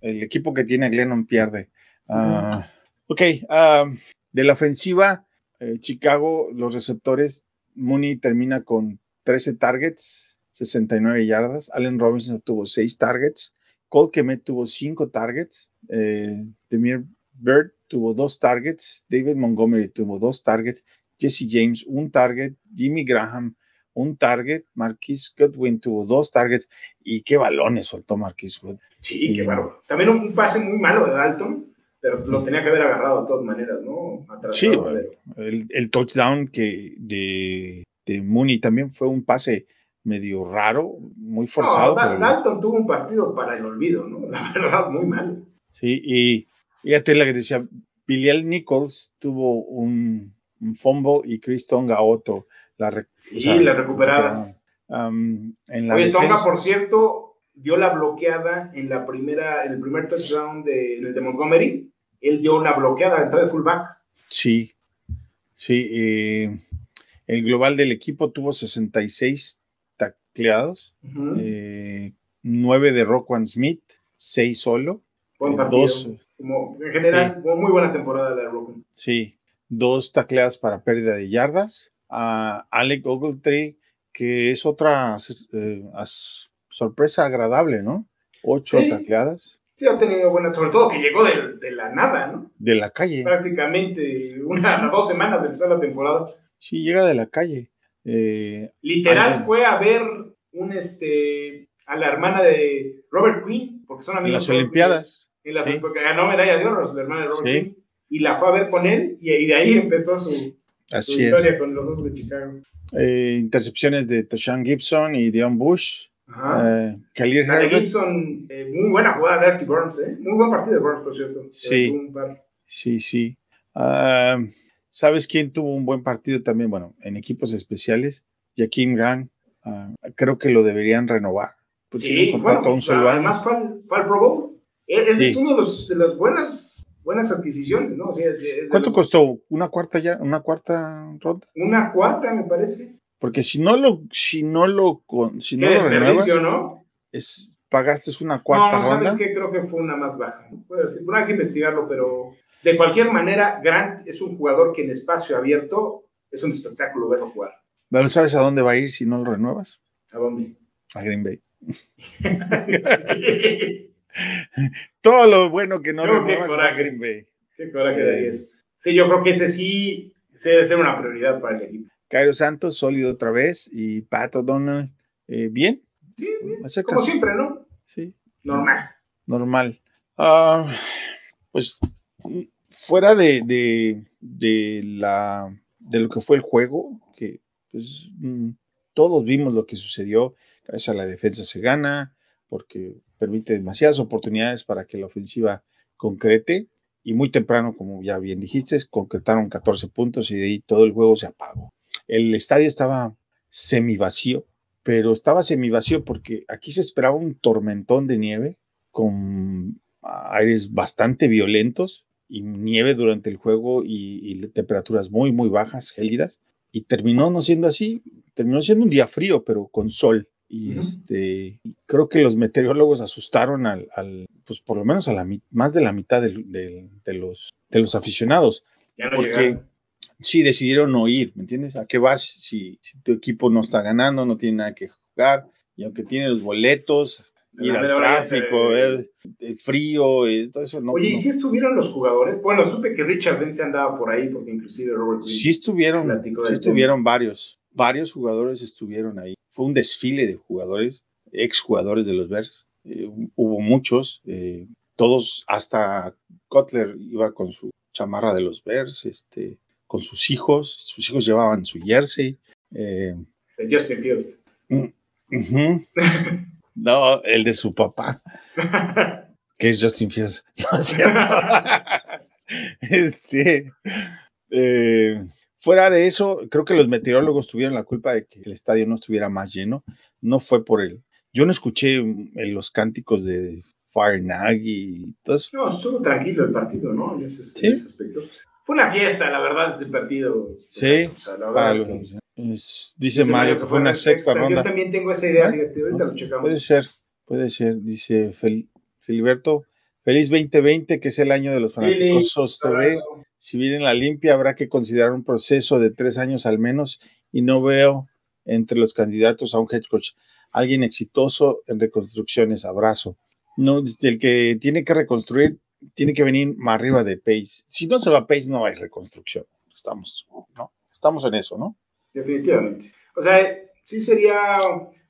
el equipo que tiene a Glennon pierde. Ah, ok, ah, de la ofensiva, eh, Chicago, los receptores, Mooney termina con 13 targets, 69 yardas, Allen Robinson tuvo 6 targets, Cole Kemet tuvo 5 targets, eh, Demir Bird tuvo 2 targets, David Montgomery tuvo 2 targets, Jesse James un target, Jimmy Graham un target, Marquis Goodwin tuvo 2 targets, y qué balones soltó Marquis Goodwin. Sí, qué bárbaro. También un, un pase muy malo de Dalton, pero lo tenía que haber agarrado de todas maneras, ¿no? Atrasado, Sí, pero- El, el touchdown que de, de Mooney también fue un pase medio raro, muy forzado. No, Da- pero- Dalton tuvo un partido para el olvido, ¿no? La verdad, muy malo. sí, y fíjate la que decía, Bilal Nichols tuvo un, un fumble y Chris Tonga otro. La Sí, o sea, las recuperadas. um, en la Oye, Tonga, por cierto, dio la bloqueada en la primera, en el primer touchdown de, en el de Montgomery. Él dio una bloqueada a entrada de fullback. Sí, sí. eh, el global del equipo tuvo 66 tacleados, Ujú. eh, 9 de Rockwan Smith, 6 solo. Buen eh, partido. dos- Como, en general, fue muy buena temporada de Rogan. Sí, dos tacleadas para pérdida de yardas. A Alec Ogletree, que es otra eh, sorpresa agradable, ¿no? Ocho Sí. tacleadas Sí, ha tenido buena, sobre todo que llegó de, de la nada, ¿no? de la calle. Prácticamente una dos semanas de empezar la temporada. Sí, llega de la calle. Eh, Literal fue a ver un este a la hermana de Robert Quinn, porque son en amigos. las Robert Olimpiadas. Las- sí. porque ganó medalla de oro, la hermana de Robert Sí. Quinn, y la fue a ver con él, y, y de ahí empezó su, Así su es. historia con los Osos de Chicago. Eh, intercepciones de Tashan Gibson y Dion Bush. Ajá. Eh, Khalil La de. Gibson, eh, muy buena jugada de Artie Burns, ¿eh? Muy buen partido de Burns, por cierto. Sí. Sí, sí. Ah, ¿Sabes quién tuvo un buen partido también? Bueno, en equipos especiales, Jaquim Grant. ah, creo que lo deberían renovar. Tiene Sí, bueno, un pues, solo año. además fue al, fue al Pro Bowl. E- Ese Sí. es uno de, los, de las buenas, buenas adquisiciones, ¿no? O sea, de- de ¿Cuánto los- costó? ¿Una cuarta ya? ¿Una cuarta ronda? Una cuarta, me parece. Porque si no lo, si no lo, si no lo renuevas, ¿no? es, pagaste una No, cuarta no, ronda. sabes que creo que fue una más baja. ¿no? Bueno, hay que investigarlo, pero de cualquier manera, Grant es un jugador que en espacio abierto es un espectáculo verlo jugar. Pero ¿sabes a dónde va a ir si no lo renuevas? ¿A dónde? A Green Bay. Sí. Todo lo bueno que no a coraje. Green Bay. Qué coraje daría eso. Sí, yo creo que ese sí sí debe ser una prioridad para el equipo. Cairo Santos, sólido otra vez. Y Pat O'Donnell, eh, bien. Sí, bien. Como siempre, ¿no? Sí, Normal. normal. Ah, pues fuera de, de, de la de lo que fue el juego, que pues mm, todos vimos lo que sucedió. Gracias a la defensa se gana, porque permite demasiadas oportunidades para que la ofensiva concrete. Y muy temprano, como ya bien dijiste, concretaron 14 puntos y de ahí todo el juego se apagó. El estadio estaba semi vacío, pero estaba semi vacío porque aquí se esperaba un tormentón de nieve con aires bastante violentos y nieve durante el juego y, y temperaturas muy, muy bajas, gélidas. Y terminó no siendo así, terminó siendo un día frío, pero con sol. Y este, creo que los meteorólogos asustaron al, al, pues por lo menos a la más de la mitad del- de, los, de los aficionados. Ya no Porque llegaron. sí decidieron no ir, ¿me entiendes? ¿A qué vas si, si tu equipo no está ganando, no tiene nada que jugar? Y aunque tiene los boletos, ir al tráfico, te- el, el frío, eh, todo eso no. Oye, ¿y no. si estuvieron los jugadores? Bueno, supe que Richard Vance andaba por ahí, porque inclusive Robert. Sí estuvieron, sí estuvieron varios, varios jugadores estuvieron ahí. Fue un desfile de jugadores, exjugadores de los Bears. Eh, hubo muchos, eh, todos, hasta Cutler iba con su chamarra de los Bears, este, con sus hijos, sus hijos llevaban su jersey. eh, Justin Fields. ujú. No, el de su papá, que es Justin Fields. No cierto. este, eh, fuera de eso, creo que los meteorólogos tuvieron la culpa de que el estadio no estuviera más lleno. No fue por él. Yo no escuché mm, los cánticos de Fire Nagy y todo eso. No, estuvo tranquilo el partido, ¿no? En ese, Sí. en ese aspecto. Fue una fiesta, la verdad, este partido. Sí, O sea, la verdad Para es los- que- es- dice, Mario que fue una sexta Yo ronda. también tengo esa idea, fíjate, ahorita lo checamos. Puede ser, puede ser, dice Fel- Filiberto. Feliz 2020, que es el año de los fanáticos TV. abrazo. Si viene la limpia, habrá que considerar un proceso de tres años al menos y no veo entre los candidatos a un head coach alguien exitoso en reconstrucciones. Abrazo. No, el que tiene que reconstruir tiene que venir más arriba de Pace. Si no se va Pace, no hay reconstrucción. Estamos, ¿no? Estamos en eso, ¿no? Definitivamente. O sea, sí sería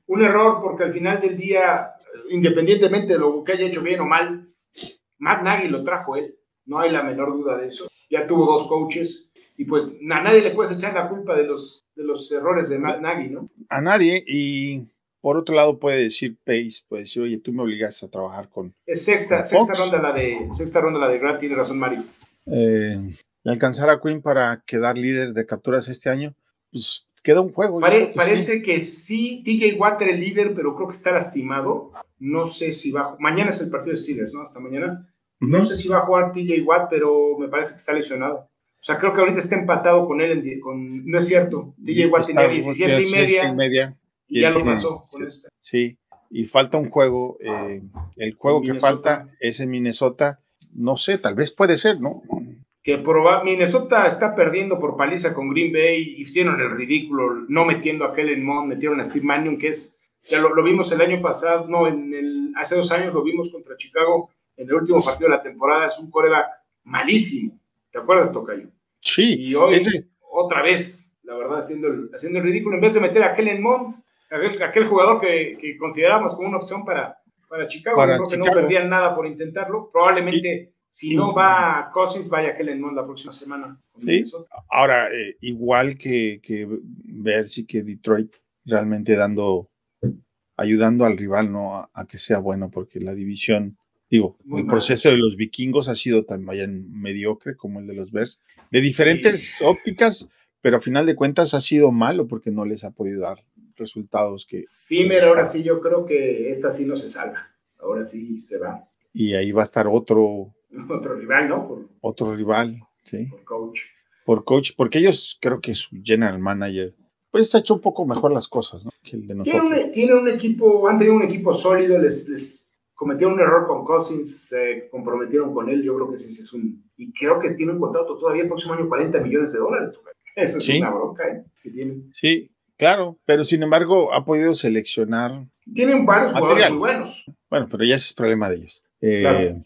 un error porque al final del día, independientemente de lo que haya hecho bien o mal, Matt Nagy lo trajo él. No hay la menor duda de eso. Ya tuvo dos coaches y pues a nadie le puedes echar la culpa de los, de los errores de Matt Nagy, ¿no? A nadie. Y por otro lado puede decir Pace, puede decir, oye, tú me obligas a trabajar con Es sexta, Con sexta ronda la de sexta ronda la de Grant, tiene razón Mario. eh, alcanzar a Quinn para quedar líder de capturas este año, pues queda un juego. Pare- que parece sí. que sí, TJ Watt era el líder, pero creo que está lastimado. No sé si va ju- Mañana es el partido de Steelers, ¿no? Hasta mañana. No sé si va a jugar TJ Watt, pero me parece que está lesionado. O sea, creo que ahorita está empatado con él. en con, no es cierto. TJ Watt Está- tenía 17 y 17 media y media, y ya lo pasó 17. con este. Sí, y falta un juego. eh, el juego que falta es en Minnesota. No sé, tal vez puede ser, ¿no? Que proba- Minnesota está perdiendo por paliza con Green Bay. Hicieron el ridículo no metiendo a Kellen Mond, metieron a Steve Mannion, que es. Ya lo, lo vimos el año pasado, no, en el, hace dos años lo vimos contra Chicago en el último partido de la temporada. Es un coreback malísimo. ¿Te acuerdas, Tocayo? Sí, Y hoy, ese- otra vez, la verdad, haciendo el, haciendo el ridículo, en vez de meter a Kellen Mond, aquel, aquel jugador que, que consideramos como una opción para, para Chicago, Para creo que no perdían nada por intentarlo. Probablemente Si no va Cousins, vaya Kellen Mond la próxima semana. Sí. Ahora, eh, igual que, que ver si que Detroit realmente dando, ayudando al rival, ¿no? A, a que sea bueno, porque la división, digo, Muy el mal. proceso de los vikingos ha sido también mediocre como el de los Bears, de diferentes ópticas, pero a final de cuentas ha sido malo porque no les ha podido dar resultados que... Zimmer, ahora sí, yo creo que esta sí no se salva. Ahora sí se va. Y ahí va a estar otro, Otro rival, ¿no? Por, otro rival, ¿sí? por coach. Por coach, porque ellos creo que su general manager, pues ha hecho un poco mejor las cosas, ¿no? Que el de Tienen nosotros. un, tienen un equipo, han tenido un equipo sólido, les, les cometieron un error con Cousins, se comprometieron con él, yo creo que sí, sí es un... Y creo que tiene un contrato todavía el próximo año 40 millones de dólares. Eso es Sí. una bronca, ¿eh? Que tienen. Sí, claro, pero sin embargo ha podido seleccionar Tienen varios jugadores Material. muy buenos. Bueno, pero ya ese es problema de ellos. Eh, Claro.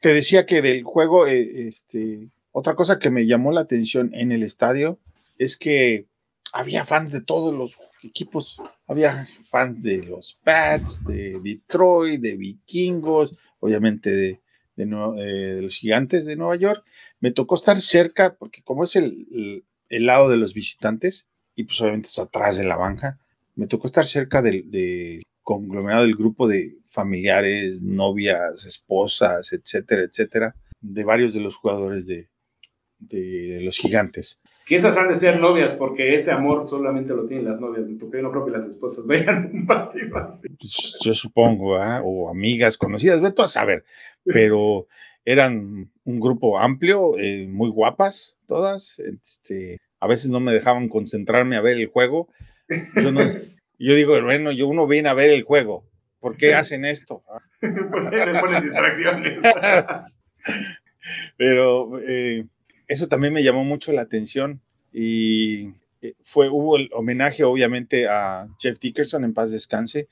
Te decía que del juego, eh, este, otra cosa que me llamó la atención en el estadio es que había fans de todos los equipos. Había fans de los Pats, de Detroit, de Vikingos, obviamente de, eh, los Gigantes de Nueva York. Me tocó estar cerca, porque como es el, lado de los visitantes, y pues obviamente es atrás de la banca, me tocó estar cerca del, del conglomerado del grupo de familiares, novias, esposas, etcétera, etcétera, de varios de los jugadores de, de los gigantes. Que esas han de ser novias, porque ese amor solamente lo tienen las novias, porque yo no creo que las esposas vayan a un partido así. Pues, yo supongo, ¿ah? o amigas conocidas, ve tú a saber, pero eran un grupo amplio, eh, muy guapas todas, este, a veces no me dejaban concentrarme a ver el juego. Yo, no, yo digo, bueno, yo uno viene a ver el juego, ¿por qué hacen esto? ah? porque le ponen distracciones. Pero eh, eso también me llamó mucho la atención y eh, fue, hubo el homenaje obviamente a Jeff Dickerson, en paz descanse,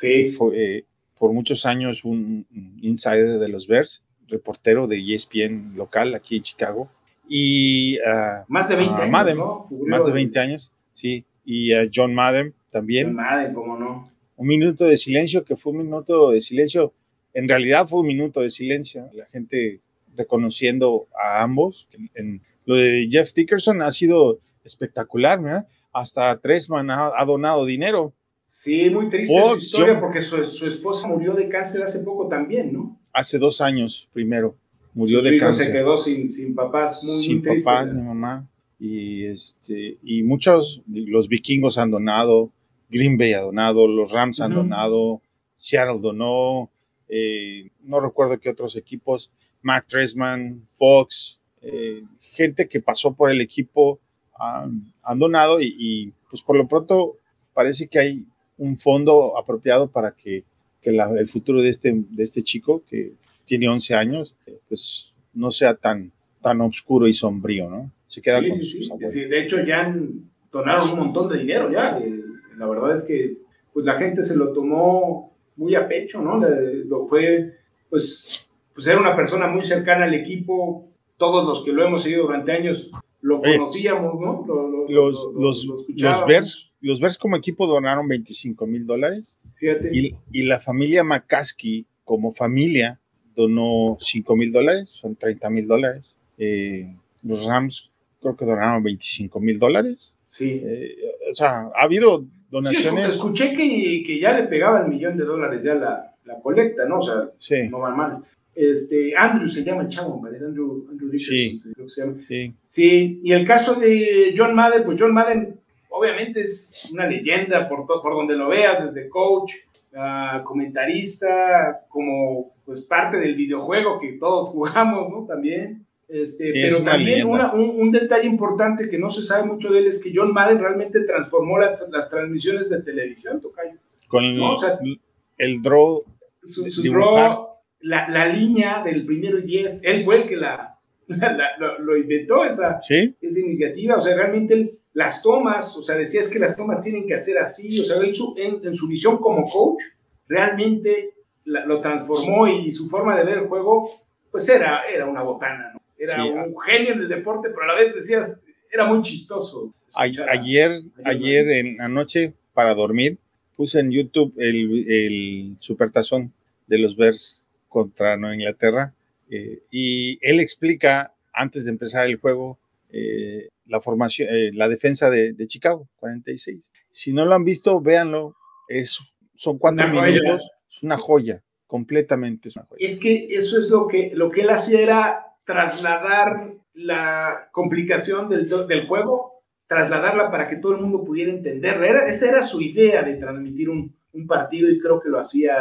que Sí, fue eh, por muchos años un, insider de los Bears, reportero de ESPN local aquí en Chicago. Y ah, más de 20 Ah, años, Madden, ¿no? Cubrió más de el- 20 años, sí. Y a John Madden también. el Madden, cómo no. Un minuto de silencio, que fue un minuto de silencio. En realidad fue un minuto de silencio. La gente reconociendo a ambos. En, lo de Jeff Dickerson ha sido espectacular, ¿verdad? Hasta Tresman ha, ha donado dinero. Sí, muy triste Fox, su historia, porque su, su esposa murió de cáncer hace poco también, ¿no? Hace dos años primero. Murió de cáncer. se quedó sin, sin papás, muy, sin muy triste. papás ni mamá y este y muchos los vikingos han donado Green Bay ha donado los Rams han donado Seattle donó eh, no recuerdo qué otros equipos Mac Tresman Fox eh, gente que pasó por el equipo han, han donado y, y, pues por lo pronto parece que hay un fondo apropiado para que, que la- el futuro de este, de este chico que tiene 11 años pues no sea tan tan oscuro y sombrío, ¿no? Se queda Sí, con sí, sus sí. De hecho, ya han- donaron un montón de dinero ya. eh, La verdad es que pues la gente se lo tomó muy a pecho, ¿no? Le- lo fue, pues, pues era una persona muy cercana al equipo. Todos los que lo hemos seguido durante años lo conocíamos, ¿no? Lo- lo- Los, lo- lo- los, lo los. Bears, los Bears como equipo donaron 25 mil dólares Fíjate. y, y la familia McCaskey como familia donó 5 mil dólares, son 30 mil dólares. Eh, los Rams creo que donaron 25 mil dólares. sí. Eh, o sea, ha habido Sí, donaciones. escuché que, que ya le pegaba el millón de dólares ya la, la colecta, ¿no? O sea, Sí, no van mal. Este, Andrew se llama el chavo, ¿vale? Andrew, Andrew Dickerson, Sí. creo que se llama. sí, Sí, y el caso de John Madden, pues John Madden obviamente es una leyenda por, por donde lo veas, desde coach, a comentarista, como pues parte del videojuego que todos jugamos, ¿no? También. Este, Sí, pero también una- un, un detalle importante que no se sabe mucho de él es que John Madden realmente transformó la- las transmisiones de televisión, Tocayo. con No, o sea- el, el draw. Su, draw, la, la línea del primero y diez, él fue el que la, la- lo, lo inventó, esa, Sí, esa iniciativa, o sea, realmente él, las tomas, o sea, decía es que las tomas tienen que hacer así, o sea, él su- en, en su visión como coach, realmente la- lo transformó y su forma de ver el juego, pues era, era una botana, ¿no? Era Sí, un genio del deporte, pero a la vez decías, era muy chistoso. Ayer, ayer Madden. en la noche, para dormir, puse en YouTube el, el supertazón de los Bears contra Nueva Inglaterra Eh, y él explica, antes de empezar el juego, eh, la formación, eh, la defensa de, de, Chicago, 46. Si no lo han visto, véanlo. Es, son cuatro Una minutos, joya. es una joya, completamente es una joya. Es que eso es lo que, lo que él hacía era trasladar la complicación del, del juego, trasladarla para que todo el mundo pudiera entenderla. Era, esa era su idea de transmitir un, un partido y creo que lo hacía,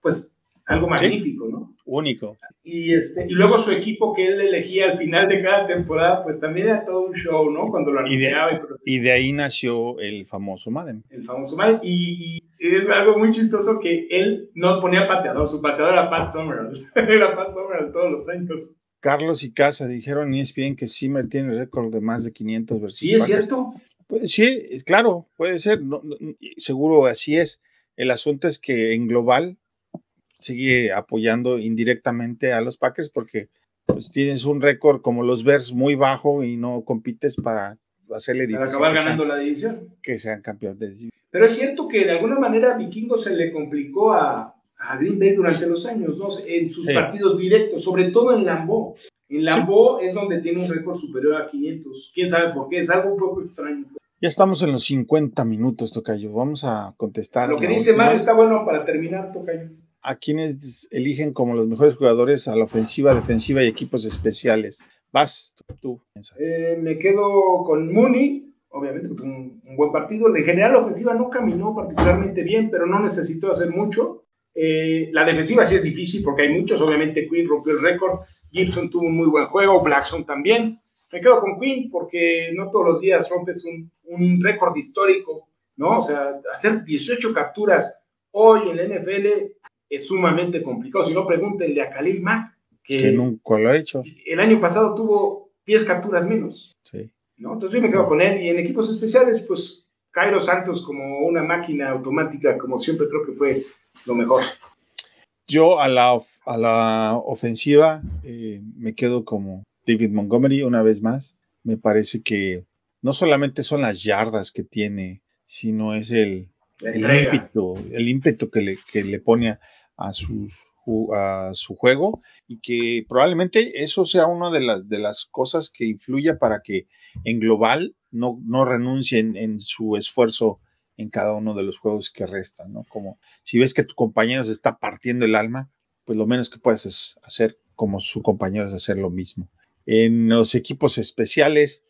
pues, algo magnífico. ¿no? Único. Y, este, y luego su equipo que él elegía al final de cada temporada, pues también era todo un show, ¿no? Cuando lo Y de- anunciaba y, Y de ahí nació el famoso Madden. el famoso mal. Y, y es algo muy chistoso que él no ponía pateador, su pateador era Pat Summerall. era Pat Summerall todos los años. Carlos y Casa dijeron en ESPN que Zimmer tiene récord de más de 500 versus Sí, es cierto. Pues sí, es claro, puede ser, no- no- seguro así es. El asunto es que en global sigue apoyando indirectamente a los Packers porque pues, tienes un récord como los Bears muy bajo y no compites para hacerle Para acabar que sean, ganando la división. que sean campeones de división. Pero es cierto que de alguna manera Vikingo se le complicó a, a Green Bay durante los años, ¿no? En sus Sí. partidos directos, sobre todo en Lambeau. En Lambeau es donde tiene un récord superior a 500. ¿Quién sabe por qué? Es algo un poco extraño. Ya estamos en los 50 minutos, Tocayo. Vamos a contestar. Lo que dice última. Mario está bueno para terminar, Tocayo. A quienes eligen como los mejores jugadores a la ofensiva, defensiva y equipos especiales. Vas tú. Eh, me quedo con Mooney, obviamente, porque un, un buen partido. En general, la ofensiva no caminó particularmente bien, pero no necesitó hacer mucho. Eh, la defensiva sí es difícil porque hay muchos. Obviamente, Quinn rompió el récord. Gibson tuvo un muy buen juego. Blackson también. Me quedo con Quinn porque no todos los días rompes un, un récord histórico, ¿no? O sea, hacer 18 capturas hoy en la NFL es sumamente complicado. Si no, pregúntenle a Khalil Mack, que, que nunca lo ha hecho. el año pasado tuvo 10 capturas menos. Sí. ¿no? Entonces yo me quedo con él. Y en equipos especiales, pues Cairo Santos como una máquina automática, como siempre creo que fue lo mejor. Yo a la, a la ofensiva eh, me quedo como David Montgomery una vez más. Me parece que no solamente son las yardas que tiene, sino es el, el ímpetu, el ímpetu que le, que le pone a, a su juego y que probablemente eso sea una de las, de las cosas que influya para que en global no, no renuncien en su esfuerzo en cada uno de los juegos que restan, ¿no? Como si ves que tu compañero se está partiendo el alma, pues lo menos que puedes es hacer como su compañero es hacer lo mismo. En los equipos especiales,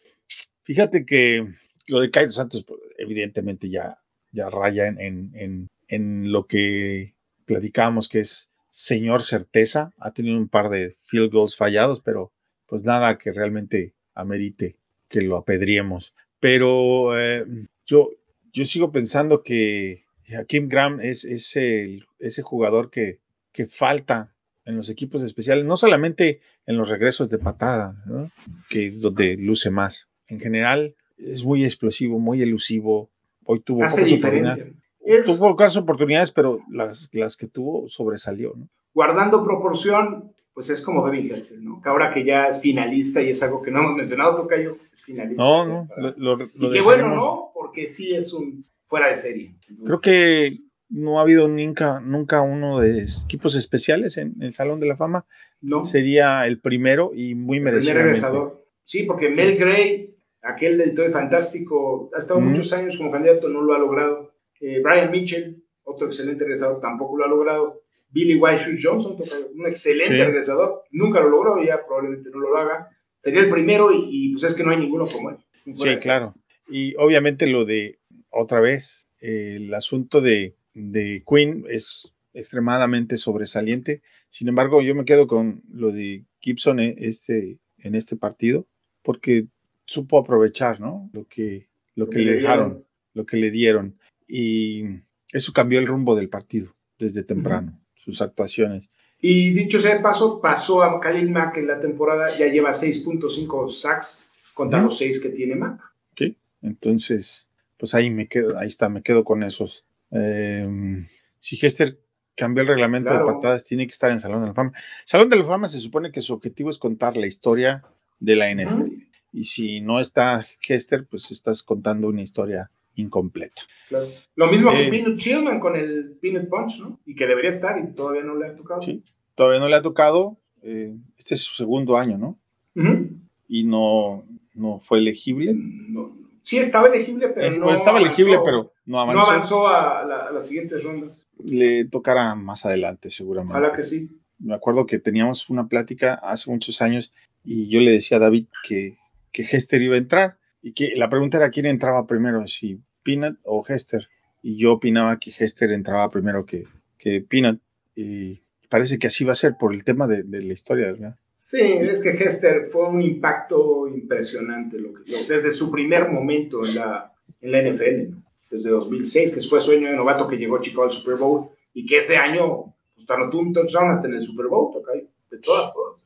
fíjate que lo de Cairo Santos, pues, evidentemente ya, ya raya en, en, en lo que platicábamos que es señor certeza. Ha tenido un par de field goals fallados, pero pues nada que realmente amerite que lo apedriemos. Pero eh, yo, yo sigo pensando que Hakim Graham es, es el- ese jugador que, que falta en los equipos especiales, no solamente en los regresos de patada, ¿no? que es donde luce más. En general es muy explosivo, muy elusivo. Hoy tuvo Hace diferencia. Es, Tuvo pocas oportunidades, pero las, las que tuvo sobresalió. ¿no? guardando proporción, pues es como Devin Hester, ¿no? Que ahora que ya es finalista y es algo que no hemos mencionado, Tocayo, es finalista. No, no, Para- lo, lo- y qué bueno. ¿no? Porque sí es un fuera de serie. Creo que no ha habido nunca, nunca uno de equipos especiales en el Salón de la Fama. no. Sería el primero y muy primer merecido. regresador. Sí, porque Mel Gray, aquel del Toy Fantástico, ha estado Mm. muchos años como candidato, no lo ha logrado. Eh, Brian Mitchell, otro excelente regresador, tampoco lo ha logrado. Billy White Johnson, un excelente Sí. regresador, nunca lo logró ya probablemente no lo haga. Sería el primero y, y, pues es que no hay ninguno como él. Sí, claro. Y obviamente lo de, otra vez, eh, el asunto de, de Quinn es extremadamente sobresaliente. Sin embargo, yo me quedo con lo de Gibson en este, en este partido, porque supo aprovechar, ¿no? Lo que, lo que le dejaron, lo que le dieron. Y eso cambió el rumbo del partido desde temprano, sus actuaciones. Y dicho sea de paso, pasó a Khalil Mack en la temporada, ya lleva 6.5 sacks contra los 6 que tiene Mack. Sí, entonces, pues ahí me quedo, ahí está, me quedo con esos. Eh, si Hester cambió el reglamento Claro. de patadas, tiene que estar en Salón de la Fama. Salón de la Fama se supone que su objetivo es contar la historia de la NFL. Y si no está Hester, pues estás contando una historia incompleta. Claro. Lo mismo que Eh, Peanut Chillman con el Peanut Punch, ¿no? Y que debería estar y todavía no le ha tocado. Sí, todavía no le ha tocado. eh, este es su segundo año, ¿no? Ujú. Y no, no fue elegible. No, sí estaba elegible, pero Eh, no pues, estaba elegible, avanzó. pero no avanzó a, la- a las siguientes rondas. Le tocará más adelante, seguramente. Ojalá que sí. Me acuerdo que teníamos una plática hace muchos años y yo le decía a David que, que Hester iba a entrar y que la pregunta era quién entraba primero, si Peanut o Hester. Y yo opinaba que Hester entraba primero que, que Peanut. Y parece que así va a ser por el tema de, de la historia, ¿verdad? Sí, es que Hester fue un impacto impresionante lo que- lo- desde su primer momento en la, en la NFL, ¿no? desde 2006, que fue sueño de novato que llegó Chicago al Super Bowl y que ese año pues, anotó un touchdown hasta en el Super Bowl, tocayo, de todas, todas.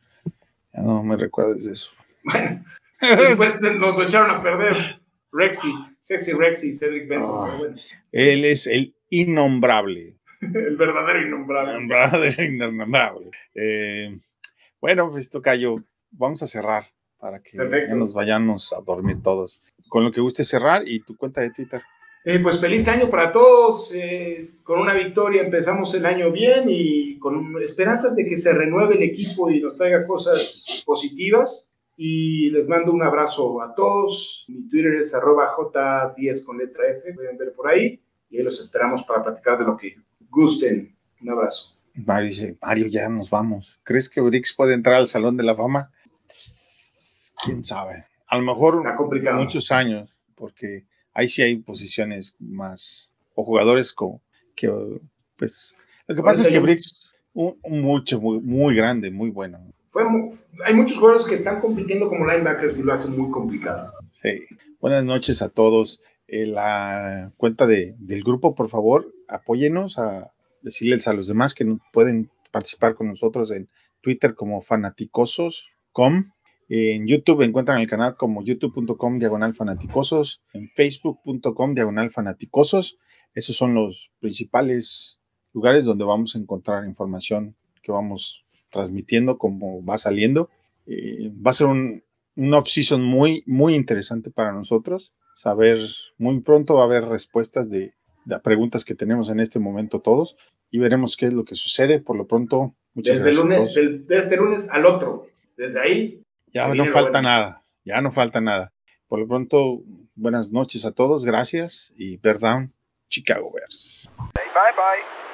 Ya no me recuerdes de eso. Bueno, después se- nos echaron a perder Rexy, Sexy Rexy, Cedric Benson, Ah. bueno, Él es el innombrable. el verdadero innombrable. Innombrable, innombrable. Eh, bueno, pues Tocayo, vamos a cerrar para que Perfecto. ya nos vayamos a dormir todos. Con lo que guste cerrar y tu cuenta de Twitter. Eh, pues feliz año para todos. eh, con una victoria empezamos el año bien y con esperanzas de que se renueve el equipo y nos traiga cosas positivas. Y les mando un abrazo a todos. Mi Twitter es arroba J10 con letra F. Pueden ver por ahí. Y ahí los esperamos para platicar de lo que gusten. Un abrazo. Mario dice, Mario, ya nos vamos. ¿Crees que Brix puede entrar al Salón de la Fama? ¿Quién sabe? A lo mejor Está complicado. muchos años, porque ahí sí hay posiciones más, o jugadores como, que, pues, lo que pasa es que 41. Brix, un, mucho, muy, muy grande, muy bueno. Fue hay muchos jugadores que están compitiendo como linebackers y lo hacen muy complicado. Sí. Buenas noches a todos. Eh, la cuenta de, del grupo, por favor, apóyenos a decirles a los demás que no- pueden participar con nosotros en Twitter como fanaticosos.com. En YouTube encuentran el canal como youtube.com diagonal fanaticosos, en facebook.com diagonal fanaticosos. Esos son los principales lugares donde vamos a encontrar información que vamos transmitiendo como va saliendo. Eh, va a ser un, un off-season muy, muy interesante para nosotros. Saber, muy pronto va a haber respuestas de, de preguntas que tenemos en este momento todos y veremos qué es lo que sucede. Por lo pronto, muchas Desde, gracias. lunes, todos. del- de este lunes al otro. Desde ahí Ya no falta bueno. nada, ya no falta nada. Por lo pronto, buenas noches a todos, gracias y Bear Down, Chicago Bears. Bye bye.